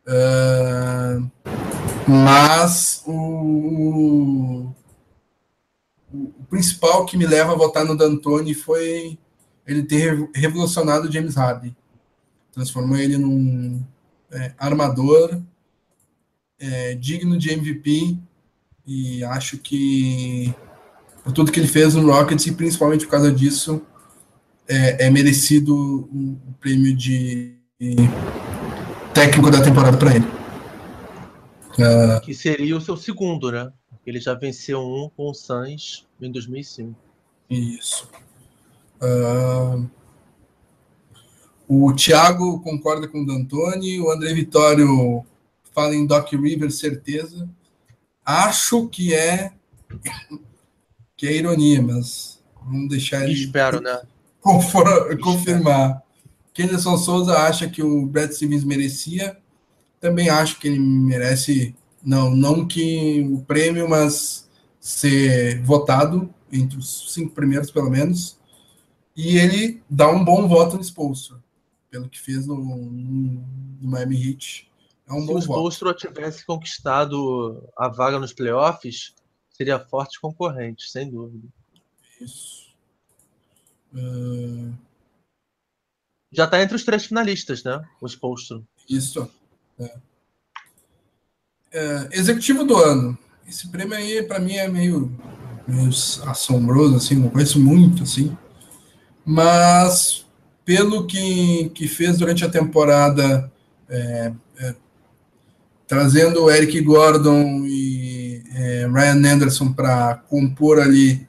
Uh, mas o, o, principal que me leva a votar no D'Antoni foi ele ter revolucionado James Harden. Transformou ele num é, armador é, digno de MVP e acho que por tudo que ele fez no Rockets e principalmente por causa disso é, é merecido o, o prêmio de técnico da temporada para ele. Uh, que seria o seu segundo, né? Ele já venceu um com o Suns em 2005. Isso. Uh, o Thiago concorda com o D'Antoni, o André Vitório fala em Doc Rivers, certeza. Acho que é que é ironia, mas vamos deixar ele. Espero, né? confirmar. Kenderson Souza acha que o Brad Stevens merecia. Também acho que ele merece, não, não que o prêmio, mas ser votado entre os cinco primeiros, pelo menos. E ele dá um bom voto no Spolstra, pelo que fez no, no, no Miami Heat. É um Se bom o Spolstra tivesse conquistado a vaga nos playoffs, seria forte concorrente, sem dúvida. Isso. Uh... Já está entre os três finalistas, né? O Spolstra. Isso. É. É, executivo do ano. Esse prêmio aí, para mim, é meio, meio assombroso, assim, não conheço muito, assim. Mas, pelo que, que fez durante a temporada, é, é, trazendo o Eric Gordon e é, Ryan Anderson para compor ali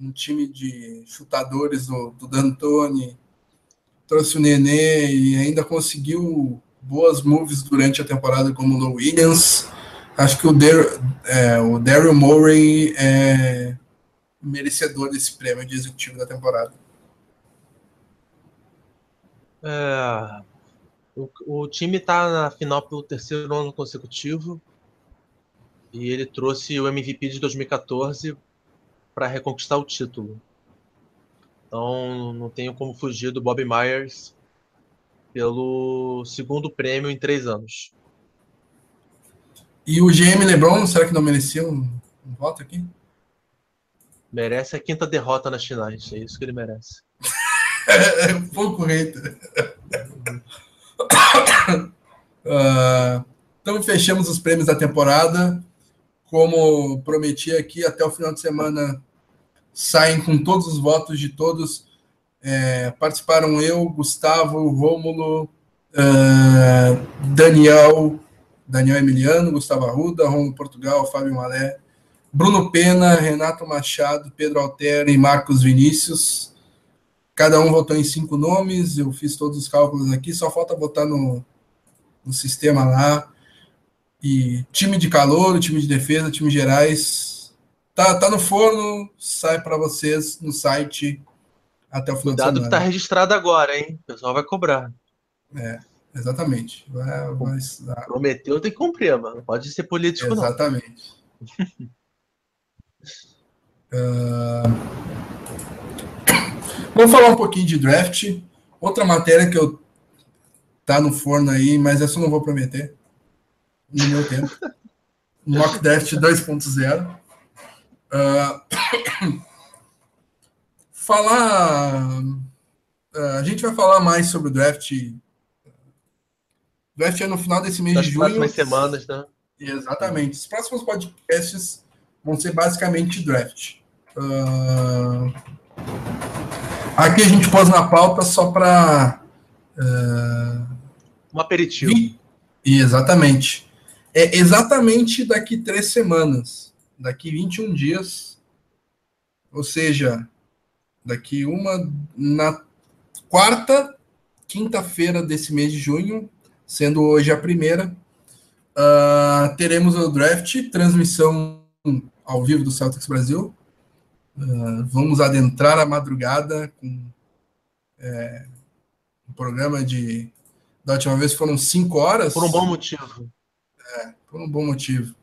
um time de chutadores do, do D'Antoni, trouxe o Nenê e ainda conseguiu boas moves durante a temporada como o Williams. Acho que o, Dar é, o Daryl Morey é merecedor desse prêmio de executivo da temporada. É, o, o time está na final pelo terceiro ano consecutivo e ele trouxe o MVP de 2014 para reconquistar o título. Então não tenho como fugir do Bob Myers pelo segundo prêmio em três anos. E o GM LeBron, será que não merecia um, um voto aqui? Merece a quinta derrota nas finais, é isso que ele merece. é um pouco hater. uh, então fechamos os prêmios da temporada. Como prometi aqui, até o final de semana saem com todos os votos de todos. É, participaram eu, Gustavo, Rômulo, uh, Daniel, Daniel Emiliano, Gustavo Arruda, Rômulo Portugal, Fábio Malé, Bruno Pena, Renato Machado, Pedro Altero e Marcos Vinícius. Cada um votou em cinco nomes, eu fiz todos os cálculos aqui, só falta votar no, no sistema lá. E time de calor, time de defesa, time gerais. Tá, tá no forno, sai para vocês no site até o final Cuidado que tá registrado agora, hein? O pessoal vai cobrar. É, exatamente. Vai, vai Prometeu, tem que cumprir, mano. Pode ser político, exatamente. não. uh... Vamos falar um pouquinho de draft. Outra matéria que eu tá no forno aí, mas essa eu não vou prometer no meu tempo. Mock Draft 2.0. Uh, falar. Uh, a gente vai falar mais sobre o draft. O draft é no final desse mês das de junho. próximas semanas, né? Exatamente. Os próximos podcasts vão ser basicamente draft. Uh, Aqui a gente pôs na pauta só para. Uh, um aperitivo. Exatamente. É exatamente daqui três semanas. Daqui 21 dias. Ou seja, daqui uma. Na quarta, quinta-feira desse mês de junho, sendo hoje a primeira, uh, teremos o draft, transmissão ao vivo do Celtics Brasil. Uh, vamos adentrar a madrugada com é, um programa de Da última vez foram cinco horas. Por um bom motivo. É, por um bom motivo.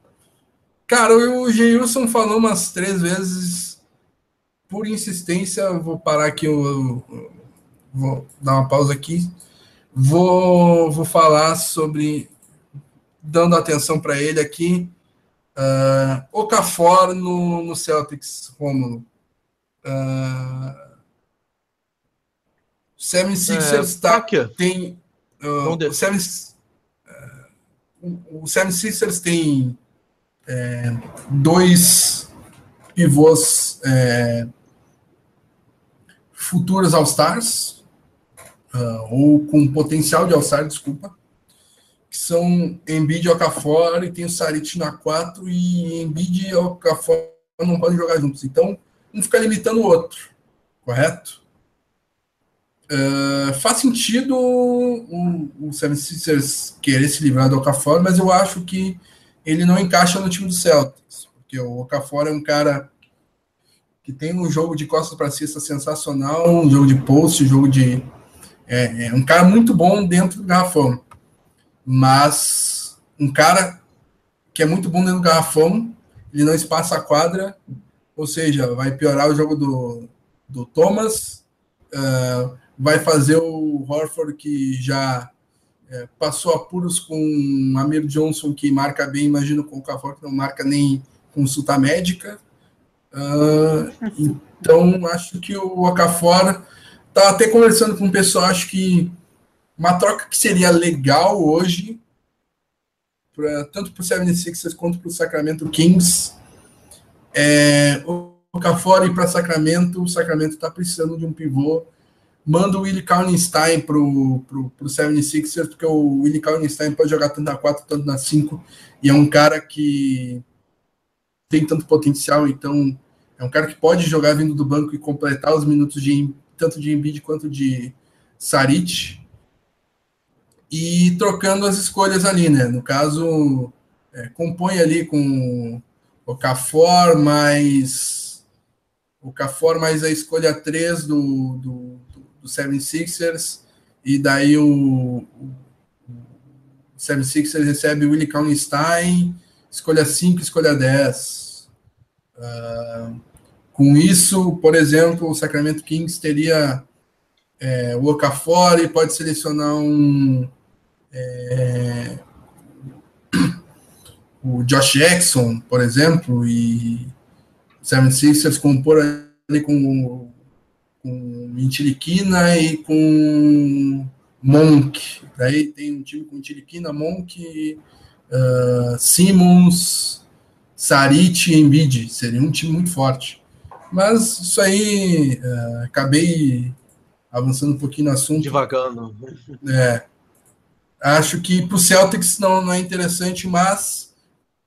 Cara, o Geilson falou umas três vezes por insistência. Vou parar aqui, eu, eu, vou dar uma pausa aqui. Vou, vou falar sobre, dando atenção para ele aqui, uh, Okafor no, no Celtics, Rômulo. Uh, 76ers é, tá, tem. Uh, o, Seven, uh, o 76ers tem é, dois pivôs é, futuros All-Stars, uh, ou com potencial de All-Star, desculpa, que são Embiid e Okafor, e tem o Sarit na 4, e Embiid e Okafor não podem jogar juntos. Então, um fica limitando o outro, correto? Uh, faz sentido o, o Seven Sisters querer se livrar do Okafor, mas eu acho que ele não encaixa no time do Celtics, porque o Okafor é um cara que tem um jogo de costas para cesta sensacional, um jogo de post, um jogo de é, é, um cara muito bom dentro do garrafão, mas um cara que é muito bom dentro do garrafão, ele não espaça a quadra, ou seja, vai piorar o jogo do, do Thomas, uh, vai fazer o Horford que já é, passou apuros com Amir Johnson, que marca bem, imagino com o Cafor, que não marca nem consulta médica. Uh, então, acho que o Okafor tá até conversando com o pessoal, acho que uma troca que seria legal hoje, pra, tanto para o 76ers quanto para o Sacramento Kings, é, o Okafor ir para Sacramento, o Sacramento está precisando de um pivô. Manda o Willie Kallenstein pro, pro, pro 76ers, porque o Willie Kallenstein pode jogar tanto na 4, tanto na 5, e é um cara que tem tanto potencial, então é um cara que pode jogar vindo do banco e completar os minutos de tanto de Embiid quanto de Saric, e trocando as escolhas ali, né? No caso, é, compõe ali com o Cafor mais o Cafor mais a escolha 3 do, do do 76ers, e daí o, o 76ers recebe Willie Kallenstein, escolha 5, escolha 10. Uh, ah, com isso, por exemplo, o Sacramento Kings teria é, o Okafor e pode selecionar um é, o Josh Jackson, por exemplo, e o 76ers compor ali com com Intiliquina e com Monk. Daí tem um time com Intiliquina, Monk, uh, Simmons, Sarit e Embiid. Seria um time muito forte. Mas isso aí, uh, acabei avançando um pouquinho no assunto. Devagando. É. Acho que para o Celtics não, não é interessante, mas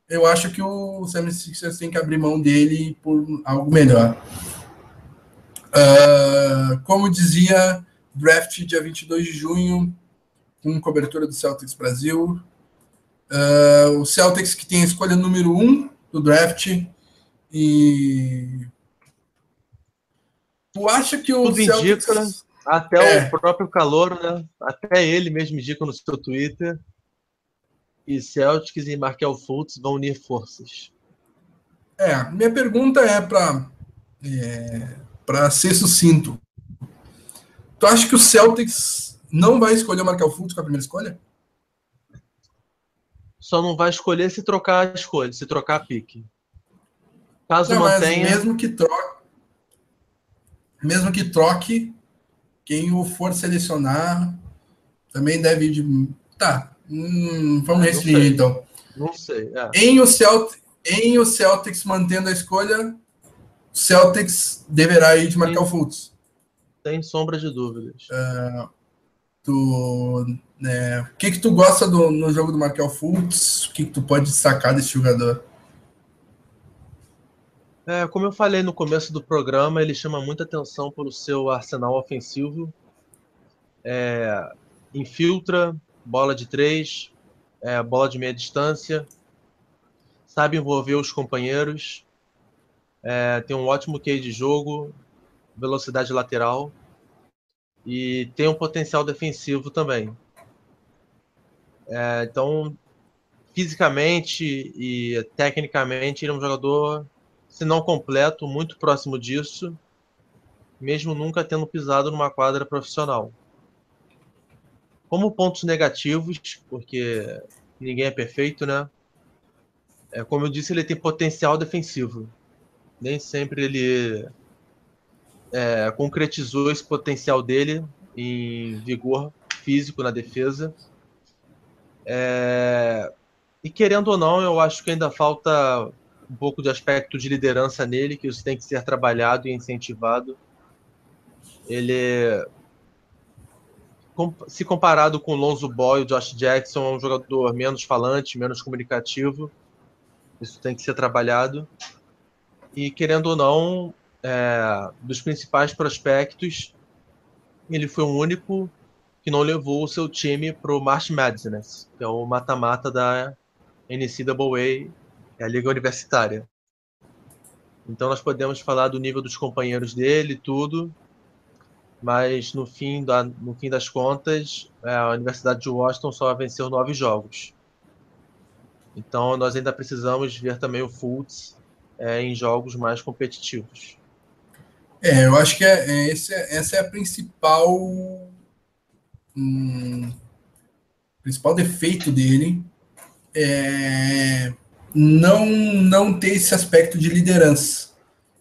eu acho que o 76ers tem que abrir mão dele por algo melhor. Uh, como dizia, draft dia 22 de junho, com cobertura do Celtics Brasil. Uh, o Celtics que tem a escolha número 1 um do draft. E. Tu acha que o Tudo Celtics. Indica, até é. o próprio calor, né? Até ele mesmo indica no seu Twitter. E Celtics e Markel Fultz vão unir forças. É, minha pergunta é para é, para ser sucinto, tu acha que o Celtics não vai escolher o Markel Fultz com a primeira escolha? Só não vai escolher se trocar a escolha, se trocar a pique. Caso não, mantenha. mesmo que troque, mesmo que troque, quem o for selecionar também deve ir de. Tá. Hum, vamos ah, restringir então. Não sei. É. Em, o Celt... em o Celtics mantendo a escolha, Celtics deverá ir de Markel Fultz. Sem sombra de dúvidas. Uh, tu, né, o que que tu gosta do, no jogo do Markel Fultz? O que que tu pode destacar desse jogador? É, como eu falei no começo do programa, ele chama muita atenção pelo seu arsenal ofensivo. É, infiltra, bola de três, é, bola de meia distância, sabe envolver os companheiros, é, tem um ótimo QI de jogo, velocidade lateral e tem um potencial defensivo também. É, então, fisicamente e tecnicamente, ele é um jogador, se não completo, muito próximo disso, mesmo nunca tendo pisado numa quadra profissional. Como pontos negativos, porque ninguém é perfeito, né? É, como eu disse, ele tem potencial defensivo. Nem sempre ele é, concretizou esse potencial dele em vigor físico na defesa. É, e querendo ou não, eu acho que ainda falta um pouco de aspecto de liderança nele, que isso tem que ser trabalhado e incentivado. Ele, se comparado com Lonzo Boy, o Josh Jackson, é um jogador menos falante, menos comunicativo. Isso tem que ser trabalhado. E querendo ou não, é, dos principais prospectos, ele foi o único que não levou o seu time para o March Madness, que é o mata-mata da NCAA, é a liga universitária. Então nós podemos falar do nível dos companheiros dele, tudo, mas no fim, da, no fim das contas, é, a Universidade de Washington só venceu nove jogos. Então nós ainda precisamos ver também o Fultz é, em jogos mais competitivos. É, eu acho que é, é, esse, é, essa é a principal hum, principal defeito dele é não não ter esse aspecto de liderança.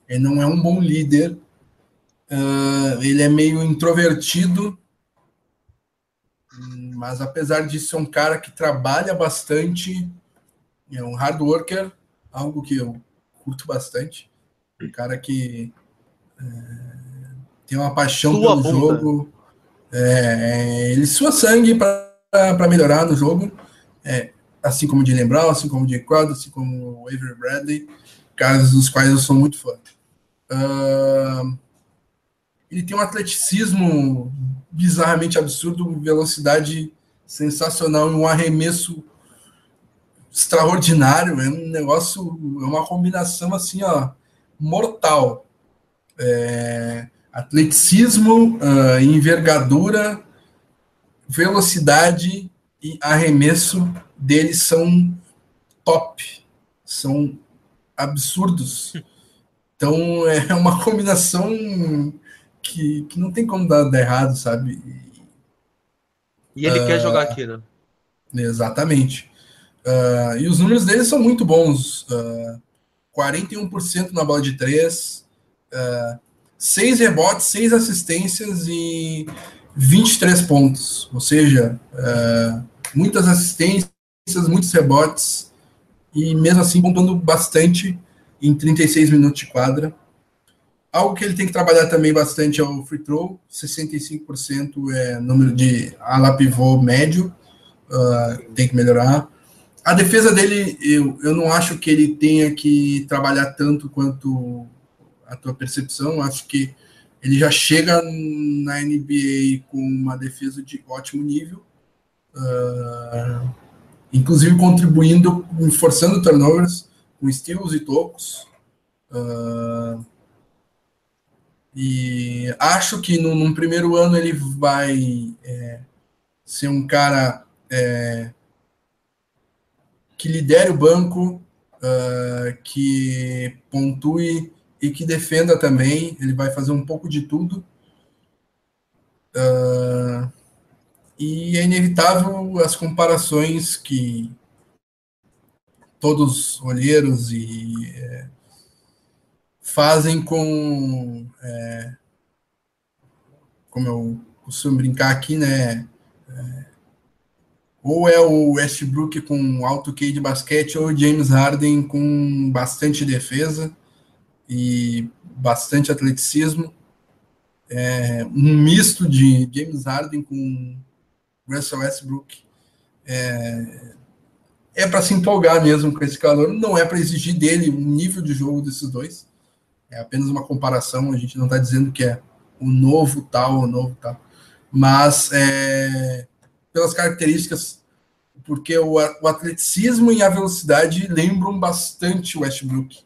Ele não é um bom líder. Uh, ele é meio introvertido, mas apesar de ser um cara que trabalha bastante, é um hard worker, algo que eu curto bastante. Um cara que tem uma paixão sua pelo bunda. jogo. É, ele sua sangue para melhorar no jogo. É, assim como Jalen Brown, assim como Jay Crowder, assim como Avery Bradley, caras dos quais eu sou muito fã. Uh, ele tem um atleticismo bizarramente absurdo, velocidade sensacional e um arremesso extraordinário. É um negócio, é uma combinação assim, ó, mortal é, atleticismo, uh, envergadura, velocidade e arremesso deles são top, são absurdos. Então é uma combinação que, que não tem como dar, dar errado, sabe? E ele uh, quer jogar aqui, né? Exatamente. Uh, e os números dele são muito bons. Uh, 41% na bola de três, uh, seis rebotes, seis assistências e 23 pontos. Ou seja, uh, muitas assistências, muitos rebotes e mesmo assim pontuando bastante em 36 minutos de quadra. Algo que ele tem que trabalhar também bastante é o free throw, 65% é número de ala pivô médio, uh, tem que melhorar. A defesa dele, eu, eu não acho que ele tenha que trabalhar tanto quanto a tua percepção. Acho que ele já chega na NBA com uma defesa de ótimo nível, uh, inclusive contribuindo, forçando turnovers com estilos e tocos. Uh, e acho que no, num primeiro ano ele vai é, ser um cara é, que lidere o banco, uh, que pontue e que defenda também. Ele vai fazer um pouco de tudo. Uh, e é inevitável as comparações que todos os olheiros e é, fazem com é, como eu costumo brincar aqui, né? É, ou é o Westbrook com alto Q de basquete, ou o James Harden com bastante defesa e bastante atleticismo. É, um misto de James Harden com Russell Westbrook. É, é para se empolgar mesmo com esse calor. Não é para exigir dele o nível de jogo desses dois. É apenas uma comparação. A gente não está dizendo que é o novo tal, o novo tal. Mas é, pelas características, porque o, o atleticismo e a velocidade lembram bastante o Westbrook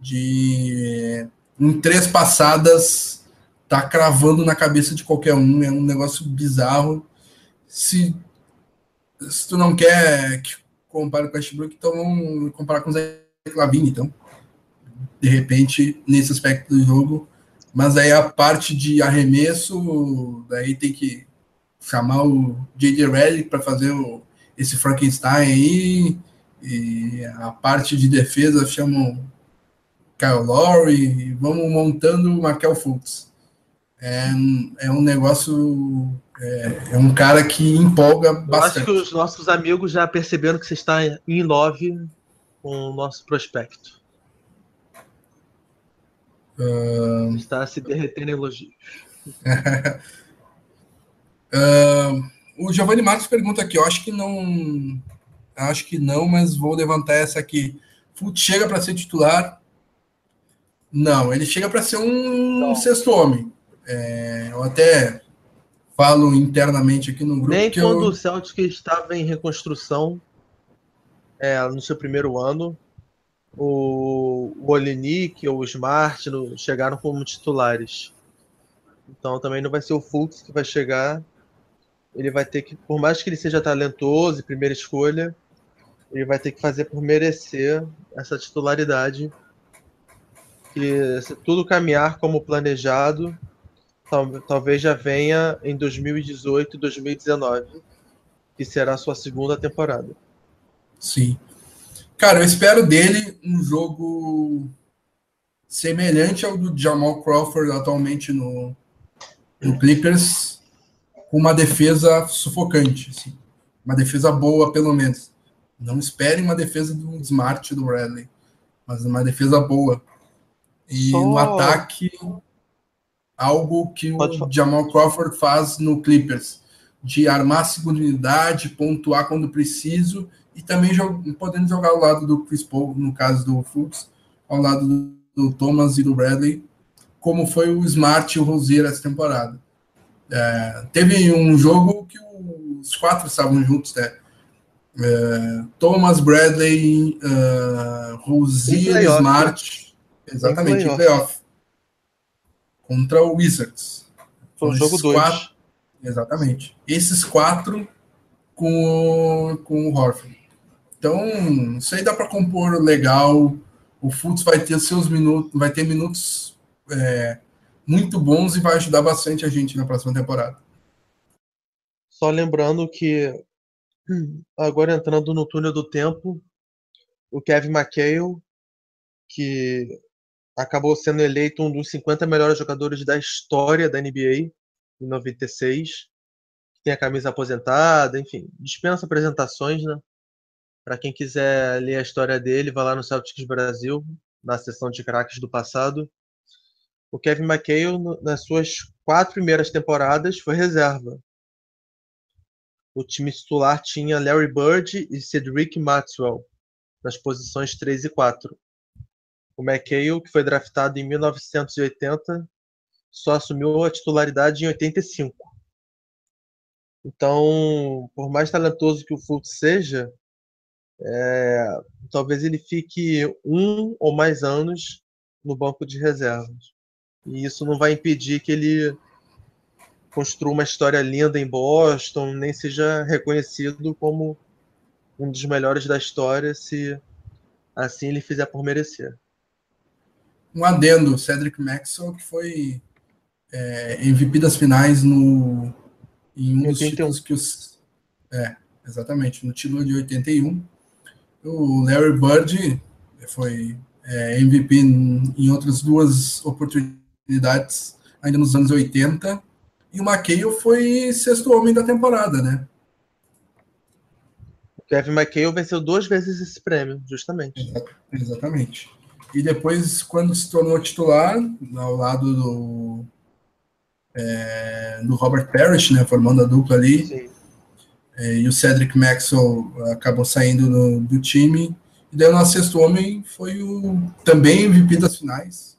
de em três passadas tá cravando na cabeça de qualquer um, é um negócio bizarro. Se se tu não quer que compare com o Westbrook, então vamos comparar com o Zé Clavini, então. De repente, nesse aspecto do jogo. Mas aí a parte de arremesso, daí tem que chamar o J.J. Redick para fazer o, esse Frankenstein aí. E a parte de defesa chama Kyle Lowry. Vamos montando o Markel Fultz. É, é um negócio é, é, um cara que empolga bastante. acho que os nossos amigos já perceberam que você está em love com o nosso prospecto. Uh... Está se derretendo em elogios. uh, o Giovanni Marques pergunta aqui, eu acho que não. Acho que não, mas vou levantar essa aqui. Fute chega para ser titular? Não, ele chega para ser um não. sexto homem. É, eu até falo internamente aqui no grupo. Nem quando eu... o Celtic estava em reconstrução é, no seu primeiro ano, o, o Olinick ou o Smart chegaram como titulares. Então também não vai ser o Fultz que vai chegar. Ele vai ter que, por mais que ele seja talentoso e primeira escolha, ele vai ter que fazer por merecer essa titularidade. Que se tudo caminhar como planejado, talvez já venha em 2018 e 2019, que será a sua segunda temporada. Sim. Cara, eu espero dele um jogo semelhante ao do Jamal Crawford atualmente no, no Clippers, com uma defesa sufocante, assim. uma defesa boa, pelo menos. Não esperem uma defesa do Smart do Bradley, mas uma defesa boa. E Só... no ataque, algo que o Jamal Crawford faz no Clippers, de armar a segunda unidade, pontuar quando preciso e também podendo jogar ao lado do Chris Paul, no caso do Fultz, ao lado do, do, Thomas e do Bradley, como foi o Smart e o Rosier essa temporada. É, teve um jogo que os quatro estavam juntos, né? É, Thomas, Bradley, uh, Rosier, Smart, exatamente, em playoff contra o Wizards. Foi o jogo 2. Exatamente. Esses quatro com, com o Horford. Então, isso aí dá para compor legal. O Fultz vai ter seus minutos, vai ter minutos é, muito bons e vai ajudar bastante a gente na próxima temporada. Só lembrando que agora entrando no túnel do tempo, o Kevin McHale, que acabou sendo eleito um dos 50 melhores jogadores da história da NBA em 96. Tem a camisa aposentada, enfim, dispensa apresentações, né? Para quem quiser ler a história dele, vá lá no Celtics Brasil, na seção de craques do passado. O Kevin McHale, nas suas quatro primeiras temporadas, foi reserva. O time titular tinha Larry Bird e Cedric Maxwell, nas posições 3 e 4. O McHale, que foi draftado em 1980, só assumiu a titularidade em 85. Então, por mais talentoso que o Fultz seja, é, talvez ele fique um ou mais anos no banco de reservas. E isso não vai impedir que ele construa uma história linda em Boston, nem seja reconhecido como um dos melhores da história, se assim ele fizer por merecer um adendo, Cedric Maxwell, que foi é, MVP das finais no, em um dos títulos que os. É, exatamente, no título de 81. O Larry Bird foi é, MVP em, em outras duas oportunidades, ainda nos anos 80. E o McHale foi sexto homem da temporada, né? O Kevin McHale venceu duas vezes esse prêmio, justamente. Exatamente. E depois, quando se tornou titular, ao lado do, é, do Robert Parrish, né, formando a dupla ali, é, e o Cedric Maxwell acabou saindo no, do time. E daí o nosso sexto homem foi o também MVP das finais,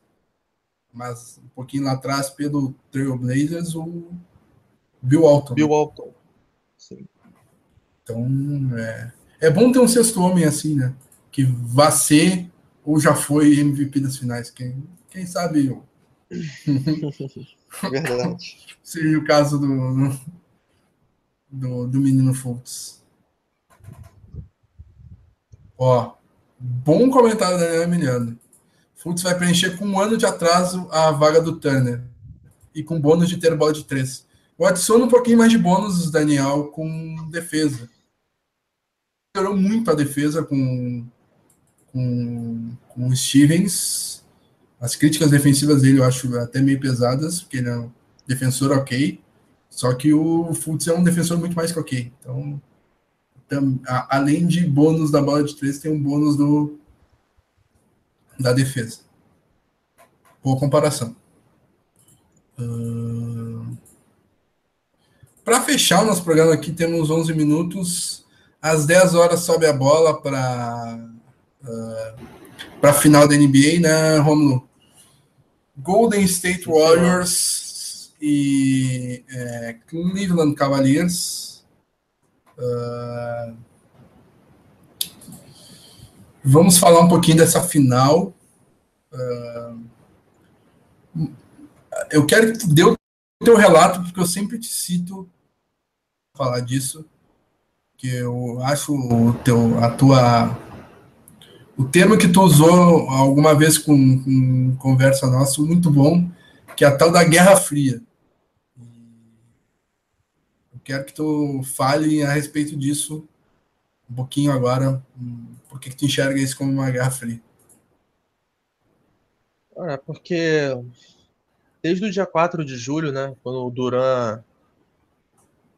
mas um pouquinho lá atrás pelo Trail Blazers, o Bill Walton. Bill Walton, sim. Então, é, é bom ter um sexto homem assim, né? Que vá ser ou já foi MVP das finais. Quem, quem sabe eu. Verdade. Seria o caso do, do, do menino Fultz. Ó, bom comentário da Daniel Emiliano. Fultz vai preencher com um ano de atraso a vaga do Turner. E com bônus de ter bola de três. Eu adiciono um pouquinho mais de bônus, Daniel, com defesa. Melhorou muito a defesa com, com, com o Stevens. As críticas defensivas dele eu acho até meio pesadas, porque ele é um defensor ok. Só que o Fultz é um defensor muito mais que ok. Então, a, além de bônus da bola de três, tem um bônus do, da defesa. Boa comparação. Uh... Para fechar o nosso programa aqui, temos 11 minutos. Às 10 horas sobe a bola para uh, para a final da NBA, né, Romulo? Golden State Warriors e é, Cleveland Cavaliers. Uh, vamos falar um pouquinho dessa final. Uh, eu quero que tu dê o teu relato, porque eu sempre te cito falar disso, que eu acho o teu, a tua o termo que tu usou alguma vez com, com conversa nossa muito bom, que é a tal da Guerra Fria. Eu quero que tu fale a respeito disso um pouquinho agora, por que, tu enxerga isso como uma Guerra Fria? É porque desde o dia 4 de julho, né, quando o Duran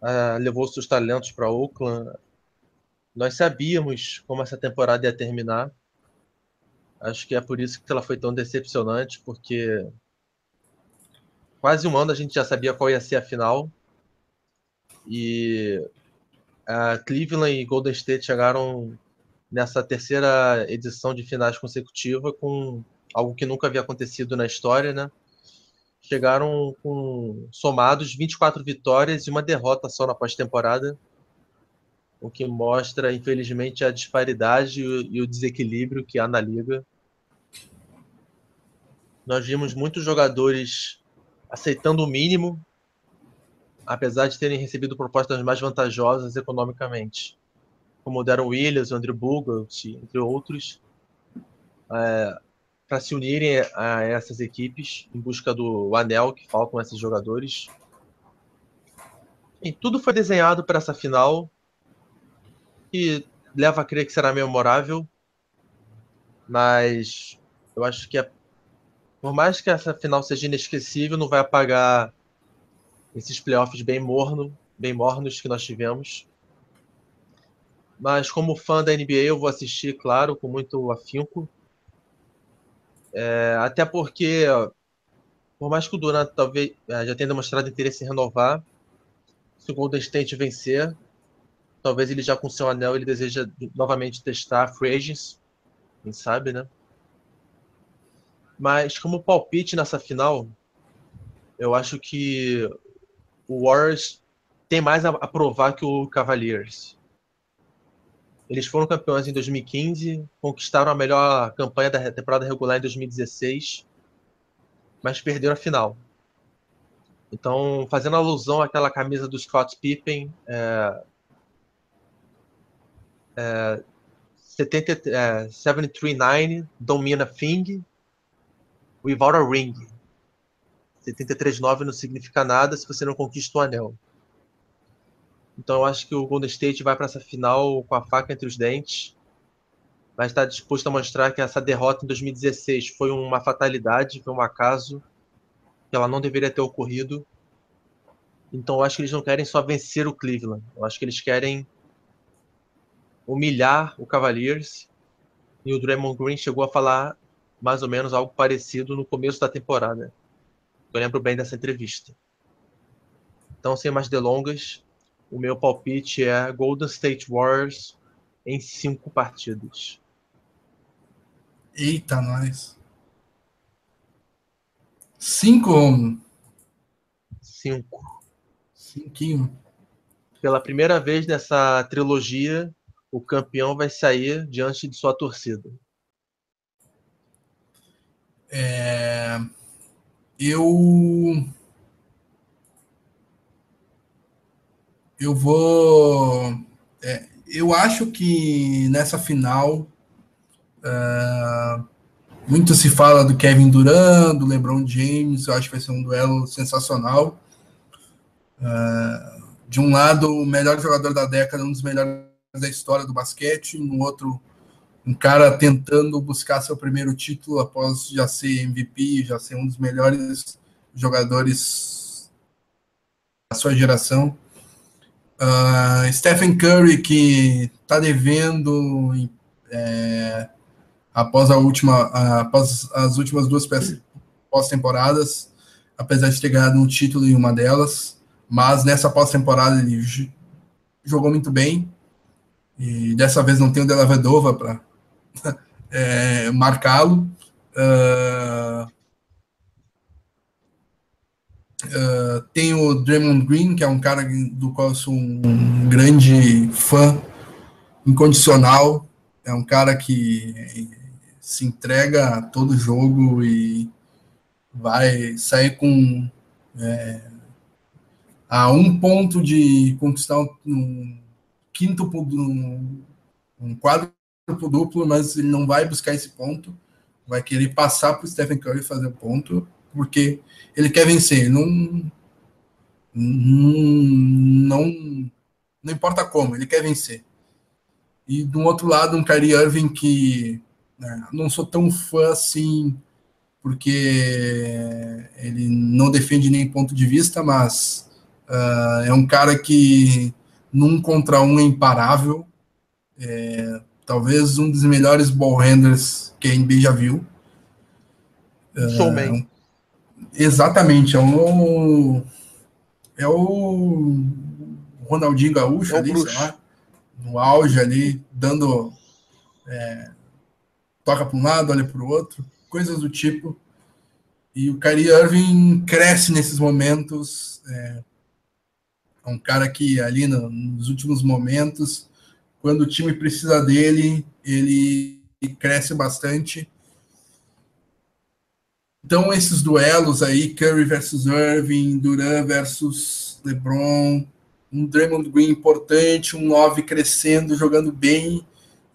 uh, levou seus talentos para Oakland, nós sabíamos como essa temporada ia terminar. Acho que é por isso que ela foi tão decepcionante, porque quase um ano a gente já sabia qual ia ser a final. E a Cleveland e Golden State chegaram nessa terceira edição de finais consecutiva com algo que nunca havia acontecido na história, né? chegaram com somados 24 vitórias e uma derrota só na pós-temporada, o que mostra, infelizmente, a disparidade e o desequilíbrio que há na liga. Nós vimos muitos jogadores aceitando o mínimo, apesar de terem recebido propostas mais vantajosas economicamente, como o Darren Williams, o Andrew Bogut, entre outros. É, para se unirem a essas equipes em busca do anel que faltam esses jogadores. E tudo foi desenhado para essa final e leva a crer que será memorável, mas eu acho que é, por mais que essa final seja inesquecível, não vai apagar esses playoffs bem morno, bem mornos que nós tivemos. Mas como fã da NBA, eu vou assistir, claro, com muito afinco é, até porque, por mais que o Durant talvez é, já tenha demonstrado interesse em renovar, se o Golden State vencer, talvez ele já com seu anel ele deseja novamente testar free agents, quem sabe, né? Mas como palpite nessa final, eu acho que o Warriors tem mais a provar que o Cavaliers. Eles foram campeões em 2015, conquistaram a melhor campanha da temporada regular em 2016, mas perderam a final. Então, fazendo alusão àquela camisa do Scott Pippen, é, é, 73-9 don't mean a thing without a ring. 73-9 não significa nada se você não conquista o anel. Então eu acho que o Golden State vai para essa final com a faca entre os dentes. Mas está disposto a mostrar que essa derrota em 2016 foi uma fatalidade, foi um acaso, que ela não deveria ter ocorrido. Então eu acho que eles não querem só vencer o Cleveland. Eu acho que eles querem humilhar o Cavaliers. E o Draymond Green chegou a falar mais ou menos algo parecido no começo da temporada. Eu lembro bem dessa entrevista. Então, sem mais delongas, o meu palpite é Golden State Warriors em cinco partidas. Eita, nós. Cinco, homem. Cinco. Cinquinho. Pela primeira vez nessa trilogia, o campeão vai sair diante de sua torcida. É... Eu eu vou. É, eu acho que nessa final uh, muito se fala do Kevin Durant, do LeBron James. Eu acho que vai ser um duelo sensacional. Uh, de um lado, o melhor jogador da década, um dos melhores da história do basquete. No outro, um cara tentando buscar seu primeiro título após já ser MVP, já ser um dos melhores jogadores da sua geração. Uh, Stephen Curry, que está devendo é, após a última, após as últimas duas pós-temporadas, apesar de ter ganhado um título em uma delas, mas nessa pós-temporada ele jogou muito bem e dessa vez não tem o Della Vedova para é, marcá-lo. Uh, Uh, tem o Draymond Green, que é um cara do qual eu sou um grande fã incondicional. É um cara que se entrega a todo jogo e vai sair com é, a um ponto de conquistar um, quinto um, quadro duplo, mas ele não vai buscar esse ponto. Vai querer passar para o Stephen Curry fazer o ponto porque ele quer vencer, não, não, não importa como, ele quer vencer. E do outro lado, um Kyrie Irving que né, não sou tão fã assim, porque ele não defende nem ponto de vista, mas uh, é um cara que num contra um é imparável, é, talvez um dos melhores ball handlers que a NBA já viu. Showman. Uh, Exatamente, é o. É o Ronaldinho Gaúcho é ali, sei lá, no auge ali, dando. É, toca para um lado, olha para o outro, coisas do tipo. E o Kyrie Irving cresce nesses momentos. É, é um cara que ali no, nos últimos momentos, quando o time precisa dele, ele cresce bastante. Então, esses duelos aí, Curry versus Irving, Duran versus LeBron, um Draymond Green importante, um 9 crescendo, jogando bem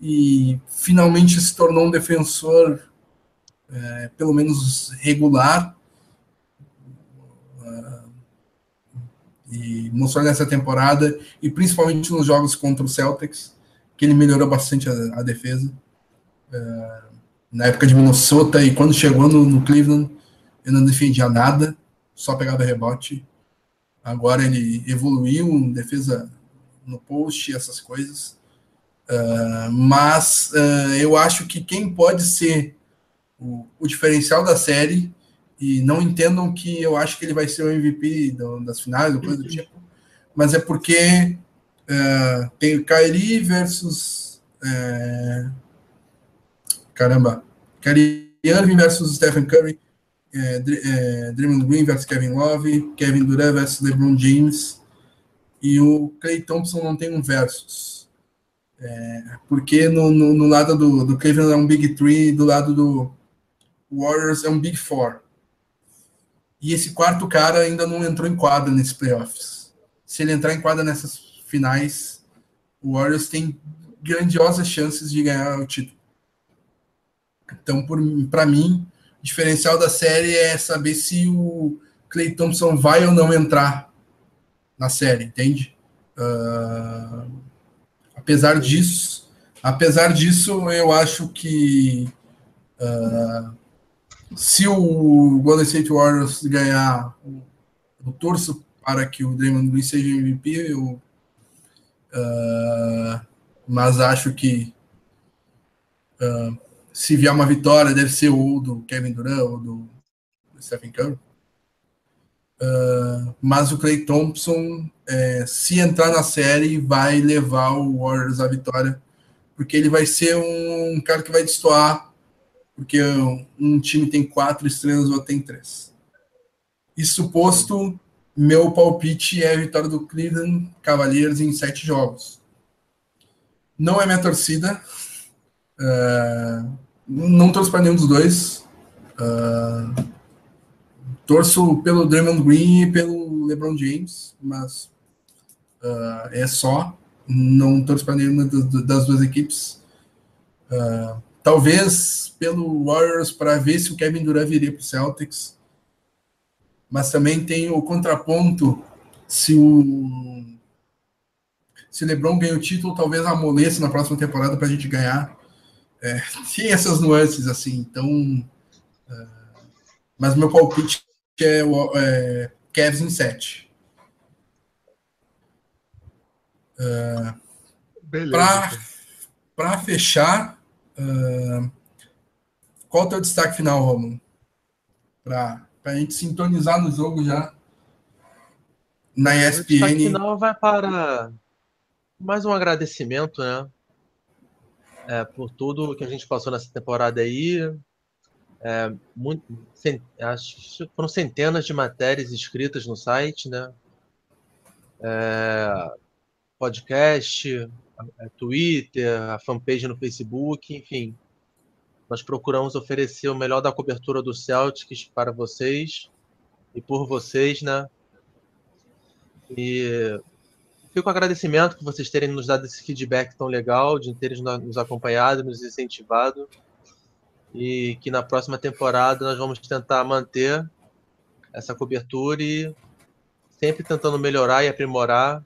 e finalmente se tornou um defensor é, pelo menos regular. E mostrou nessa temporada, e principalmente nos jogos contra o Celtics, que ele melhorou bastante a, a defesa. Uh, na época de Minnesota e quando chegou no, no Cleveland, ele não defendia nada, só pegava rebote. Agora ele evoluiu em defesa no post, essas coisas. Uh, mas uh, eu acho que quem pode ser o, o, diferencial da série, e não entendam que eu acho que ele vai ser o MVP das finais, ou coisa do tipo, mas é porque uh, tem o Kyrie versus caramba, Kyrie Irving versus Stephen Curry, é, é, Draymond Green versus Kevin Love, Kevin Durant versus LeBron James, e o Clay Thompson não tem um versus. É, porque no, no, no, lado do, do Cleveland é um Big Three, do lado do Warriors é um Big Four. E esse quarto cara ainda não entrou em quadra nesses playoffs. Se ele entrar em quadra nessas finais, o Warriors tem grandiosas chances de ganhar o título. Então, para mim, o diferencial da série é saber se o Clay Thompson vai ou não entrar na série, entende? Uh, apesar disso, apesar disso, eu acho que uh, se o Golden State Warriors ganhar, eu torço para que o Draymond Green seja MVP, eu, uh, mas acho que uh, se vier uma vitória, deve ser ou do Kevin Durant ou do Stephen Curry. Uh, mas o Clay Thompson, é, se entrar na série, vai levar o Warriors à vitória, porque ele vai ser um cara que vai destoar, porque um time tem quatro estrelas ou tem três. Isso posto, meu palpite é a vitória do Cleveland Cavaliers em sete jogos. Não é minha torcida. Uh, não torço para nenhum dos dois. Uh, torço pelo Draymond Green e pelo LeBron James, mas uh, é só. não torço para nenhuma das duas equipes. Uh, talvez pelo Warriors para ver se o Kevin Durant viria para o Celtics. Mas também tem o contraponto se o se LeBron ganha o título, talvez amoleça na próxima temporada para a gente ganhar. É, tem essas nuances assim. Então, uh, mas meu palpite é, é Cavs em 7. Uh, Para fechar, uh, qual o teu destaque final, Romulo? Para a gente sintonizar no jogo já na ESPN. O destaque final vai para mais um agradecimento, né? É, por tudo que a gente passou nessa temporada aí. É, muito, cent, acho foram centenas de matérias escritas no site, né? É, podcast, é, Twitter, a fanpage no Facebook, enfim. Nós procuramos oferecer o melhor da cobertura do Celtics para vocês e por vocês, né? E fico com agradecimento por vocês terem nos dado esse feedback tão legal, de terem nos acompanhado, nos incentivado. E que na próxima temporada nós vamos tentar manter essa cobertura e sempre tentando melhorar e aprimorar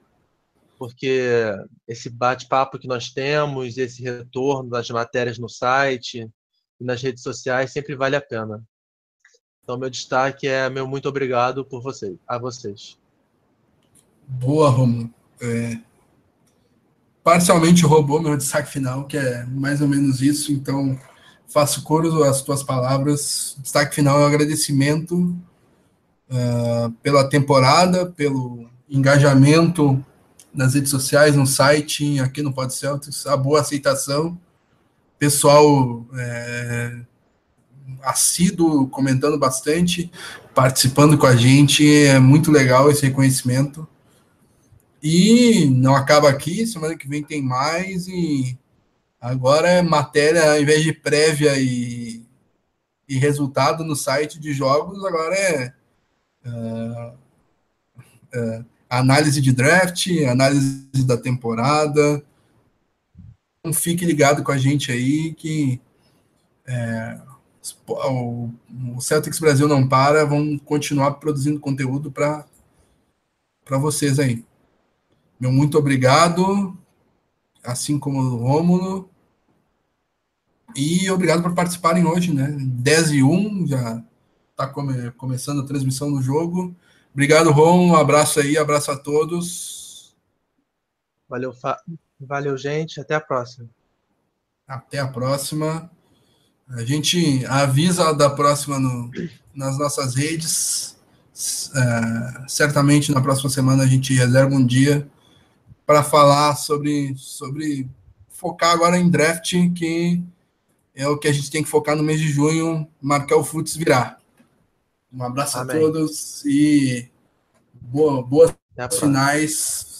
porque esse bate-papo que nós temos, esse retorno das matérias no site e nas redes sociais sempre vale a pena. Então, meu destaque é meu muito obrigado por vocês, a vocês. Boa, Romulo. É, parcialmente roubou meu destaque final, que é mais ou menos isso, então faço coro às tuas palavras. Destaque final é um agradecimento uh, pela temporada, pelo engajamento nas redes sociais, no site, aqui no Pod Celtics, a boa aceitação, pessoal é, assíduo, comentando bastante, participando com a gente, é muito legal esse reconhecimento. E não acaba aqui, semana que vem tem mais, e agora é matéria, ao invés de prévia e, e resultado no site de jogos, agora é, é, é análise de draft, análise da temporada. Então, fique ligado com a gente aí que é, o, Celtics Brasil não para, vão continuar produzindo conteúdo para vocês aí. Meu muito obrigado, assim como o Rômulo. E obrigado por participarem hoje, né? 10 e 1, já está come, começando a transmissão do jogo. Obrigado, Ron. Um abraço aí, abraço a todos. Valeu, Fa... Valeu, gente. Até a próxima. Até a próxima. A gente avisa da próxima no, nas nossas redes. É, certamente na próxima semana a gente reserva um dia para falar sobre, sobre focar agora em draft, que é o que a gente tem que focar no mês de junho, marcar o Futs virar. Um abraço Amém. a todos e boa, boas finais.